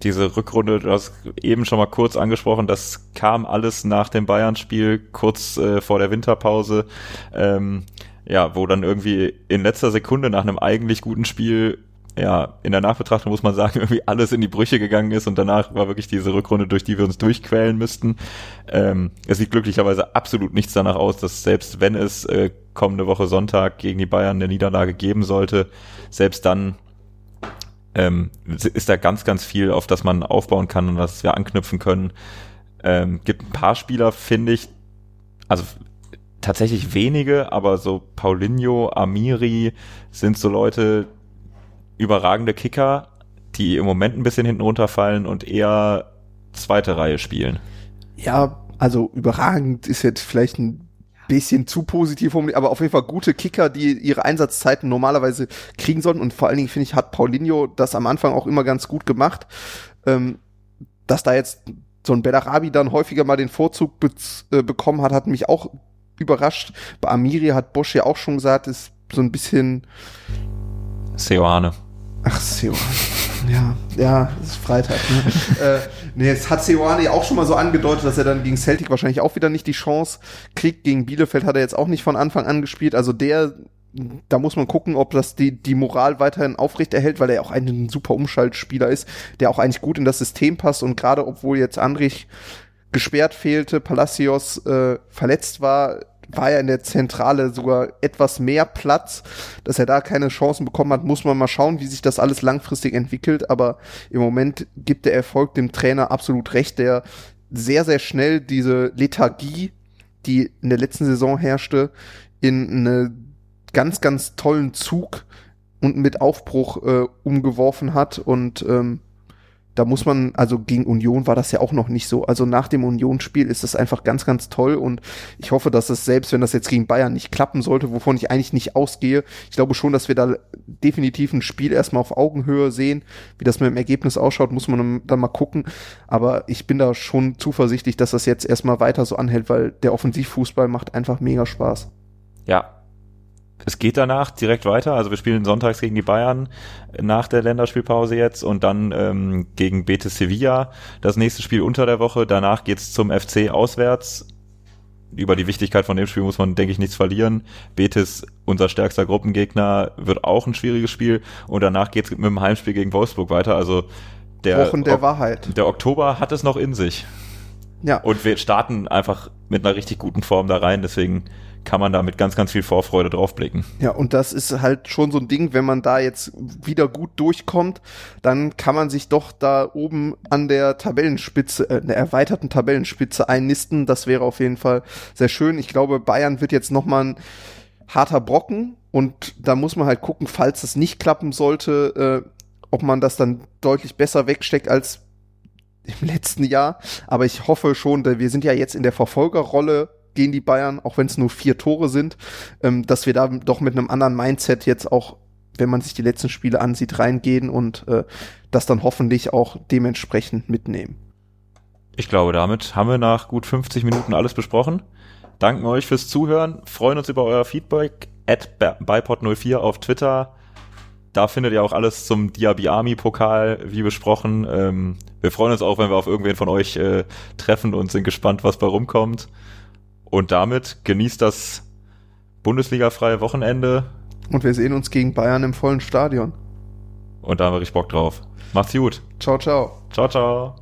Diese Rückrunde, du hast eben schon mal kurz angesprochen, das kam alles nach dem Bayern-Spiel, kurz äh, vor der Winterpause. Ähm, ja, wo dann irgendwie in letzter Sekunde nach einem eigentlich guten Spiel ja, in der Nachbetrachtung muss man sagen, irgendwie alles in die Brüche gegangen ist und danach war wirklich diese Rückrunde, durch die wir uns durchquälen müssten. Ähm, es sieht glücklicherweise absolut nichts danach aus, dass selbst wenn es äh, kommende Woche Sonntag gegen die Bayern eine Niederlage geben sollte, selbst dann ähm, ist da ganz, ganz viel, auf das man aufbauen kann und was wir anknüpfen können. Ähm, gibt ein paar Spieler, finde ich, also tatsächlich wenige, aber so Paulinho, Amiri sind so Leute, überragende Kicker, die im Moment ein bisschen hinten runterfallen und eher zweite Reihe spielen. Ja, also überragend ist jetzt vielleicht ein bisschen zu positiv aber auf jeden Fall gute Kicker, die ihre Einsatzzeiten normalerweise kriegen sollten. Und vor allen Dingen finde ich, hat Paulinho das am Anfang auch immer ganz gut gemacht, ähm, dass da jetzt so ein Bellarabi dann häufiger mal den Vorzug äh, bekommen hat, hat mich auch überrascht. Bei Amiri hat Bosch ja auch schon gesagt, ist so ein bisschen Seoane. Ach so. Ja, ja, es ist Freitag. Ne? äh, Nee, jetzt hat Seoane auch schon mal so angedeutet, dass er dann gegen Celtic wahrscheinlich auch wieder nicht die Chance kriegt. Gegen Bielefeld hat er jetzt auch nicht von Anfang an gespielt. Also der, da muss man gucken, ob das die, die Moral weiterhin aufrechterhält, weil er auch ein super Umschaltspieler ist, der auch eigentlich gut in das System passt und gerade obwohl jetzt Andrich gesperrt fehlte, Palacios äh, verletzt war, war er in der Zentrale sogar etwas mehr Platz, dass er da keine Chancen bekommen hat, muss man mal schauen, wie sich das alles langfristig entwickelt, aber im Moment gibt der Erfolg dem Trainer absolut recht, der sehr, sehr schnell diese Lethargie, die in der letzten Saison herrschte, in eine ganz, ganz tollen Zug und mit Aufbruch äh, umgeworfen hat. Und ähm, da muss man, also gegen Union war das ja auch noch nicht so. Also nach dem Union-Spiel ist das einfach ganz, ganz toll und ich hoffe, dass es selbst, wenn das jetzt gegen Bayern nicht klappen sollte, wovon ich eigentlich nicht ausgehe, ich glaube schon, dass wir da definitiv ein Spiel erstmal auf Augenhöhe sehen. Wie das mit dem Ergebnis ausschaut, muss man dann mal gucken. Aber ich bin da schon zuversichtlich, dass das jetzt erstmal weiter so anhält, weil der Offensivfußball macht einfach mega Spaß. Ja, es geht danach direkt weiter. Also wir spielen sonntags gegen die Bayern nach der Länderspielpause jetzt und dann ähm, gegen Betis Sevilla. Das nächste Spiel unter der Woche. Danach geht's zum FC auswärts. Über die Wichtigkeit von dem Spiel muss man, denke ich, nichts verlieren. Betis, unser stärkster Gruppengegner, wird auch ein schwieriges Spiel. Und danach geht's mit dem Heimspiel gegen Wolfsburg weiter. Also der, Wochen der Wahrheit. Der Oktober hat es noch in sich. Ja. Und wir starten einfach mit einer richtig guten Form da rein. Deswegen kann man da mit ganz, ganz viel Vorfreude draufblicken. Ja, und das ist halt schon so ein Ding, wenn man da jetzt wieder gut durchkommt, dann kann man sich doch da oben an der Tabellenspitze, äh, der erweiterten Tabellenspitze einnisten. Das wäre auf jeden Fall sehr schön. Ich glaube, Bayern wird jetzt nochmal ein harter Brocken und da muss man halt gucken, falls es nicht klappen sollte, äh, ob man das dann deutlich besser wegsteckt als im letzten Jahr. Aber ich hoffe schon, wir sind ja jetzt in der Verfolgerrolle gegen die Bayern, auch wenn es nur vier Tore sind, ähm, dass wir da doch mit einem anderen Mindset jetzt auch, wenn man sich die letzten Spiele ansieht, reingehen und äh, das dann hoffentlich auch dementsprechend mitnehmen. Ich glaube, damit haben wir nach gut 50 Minuten alles besprochen. Danken euch fürs Zuhören, freuen uns über euer Feedback at bipod04 auf Twitter. Da findet ihr auch alles zum Diaby Army Pokal, wie besprochen. Ähm, wir freuen uns auch, wenn wir auf irgendwen von euch äh, treffen und sind gespannt, was bei rumkommt. Und damit genießt das Bundesliga-freie Wochenende. Und wir sehen uns gegen Bayern im vollen Stadion. Und da haben wir richtig Bock drauf. Macht's gut. Ciao, ciao. Ciao, ciao.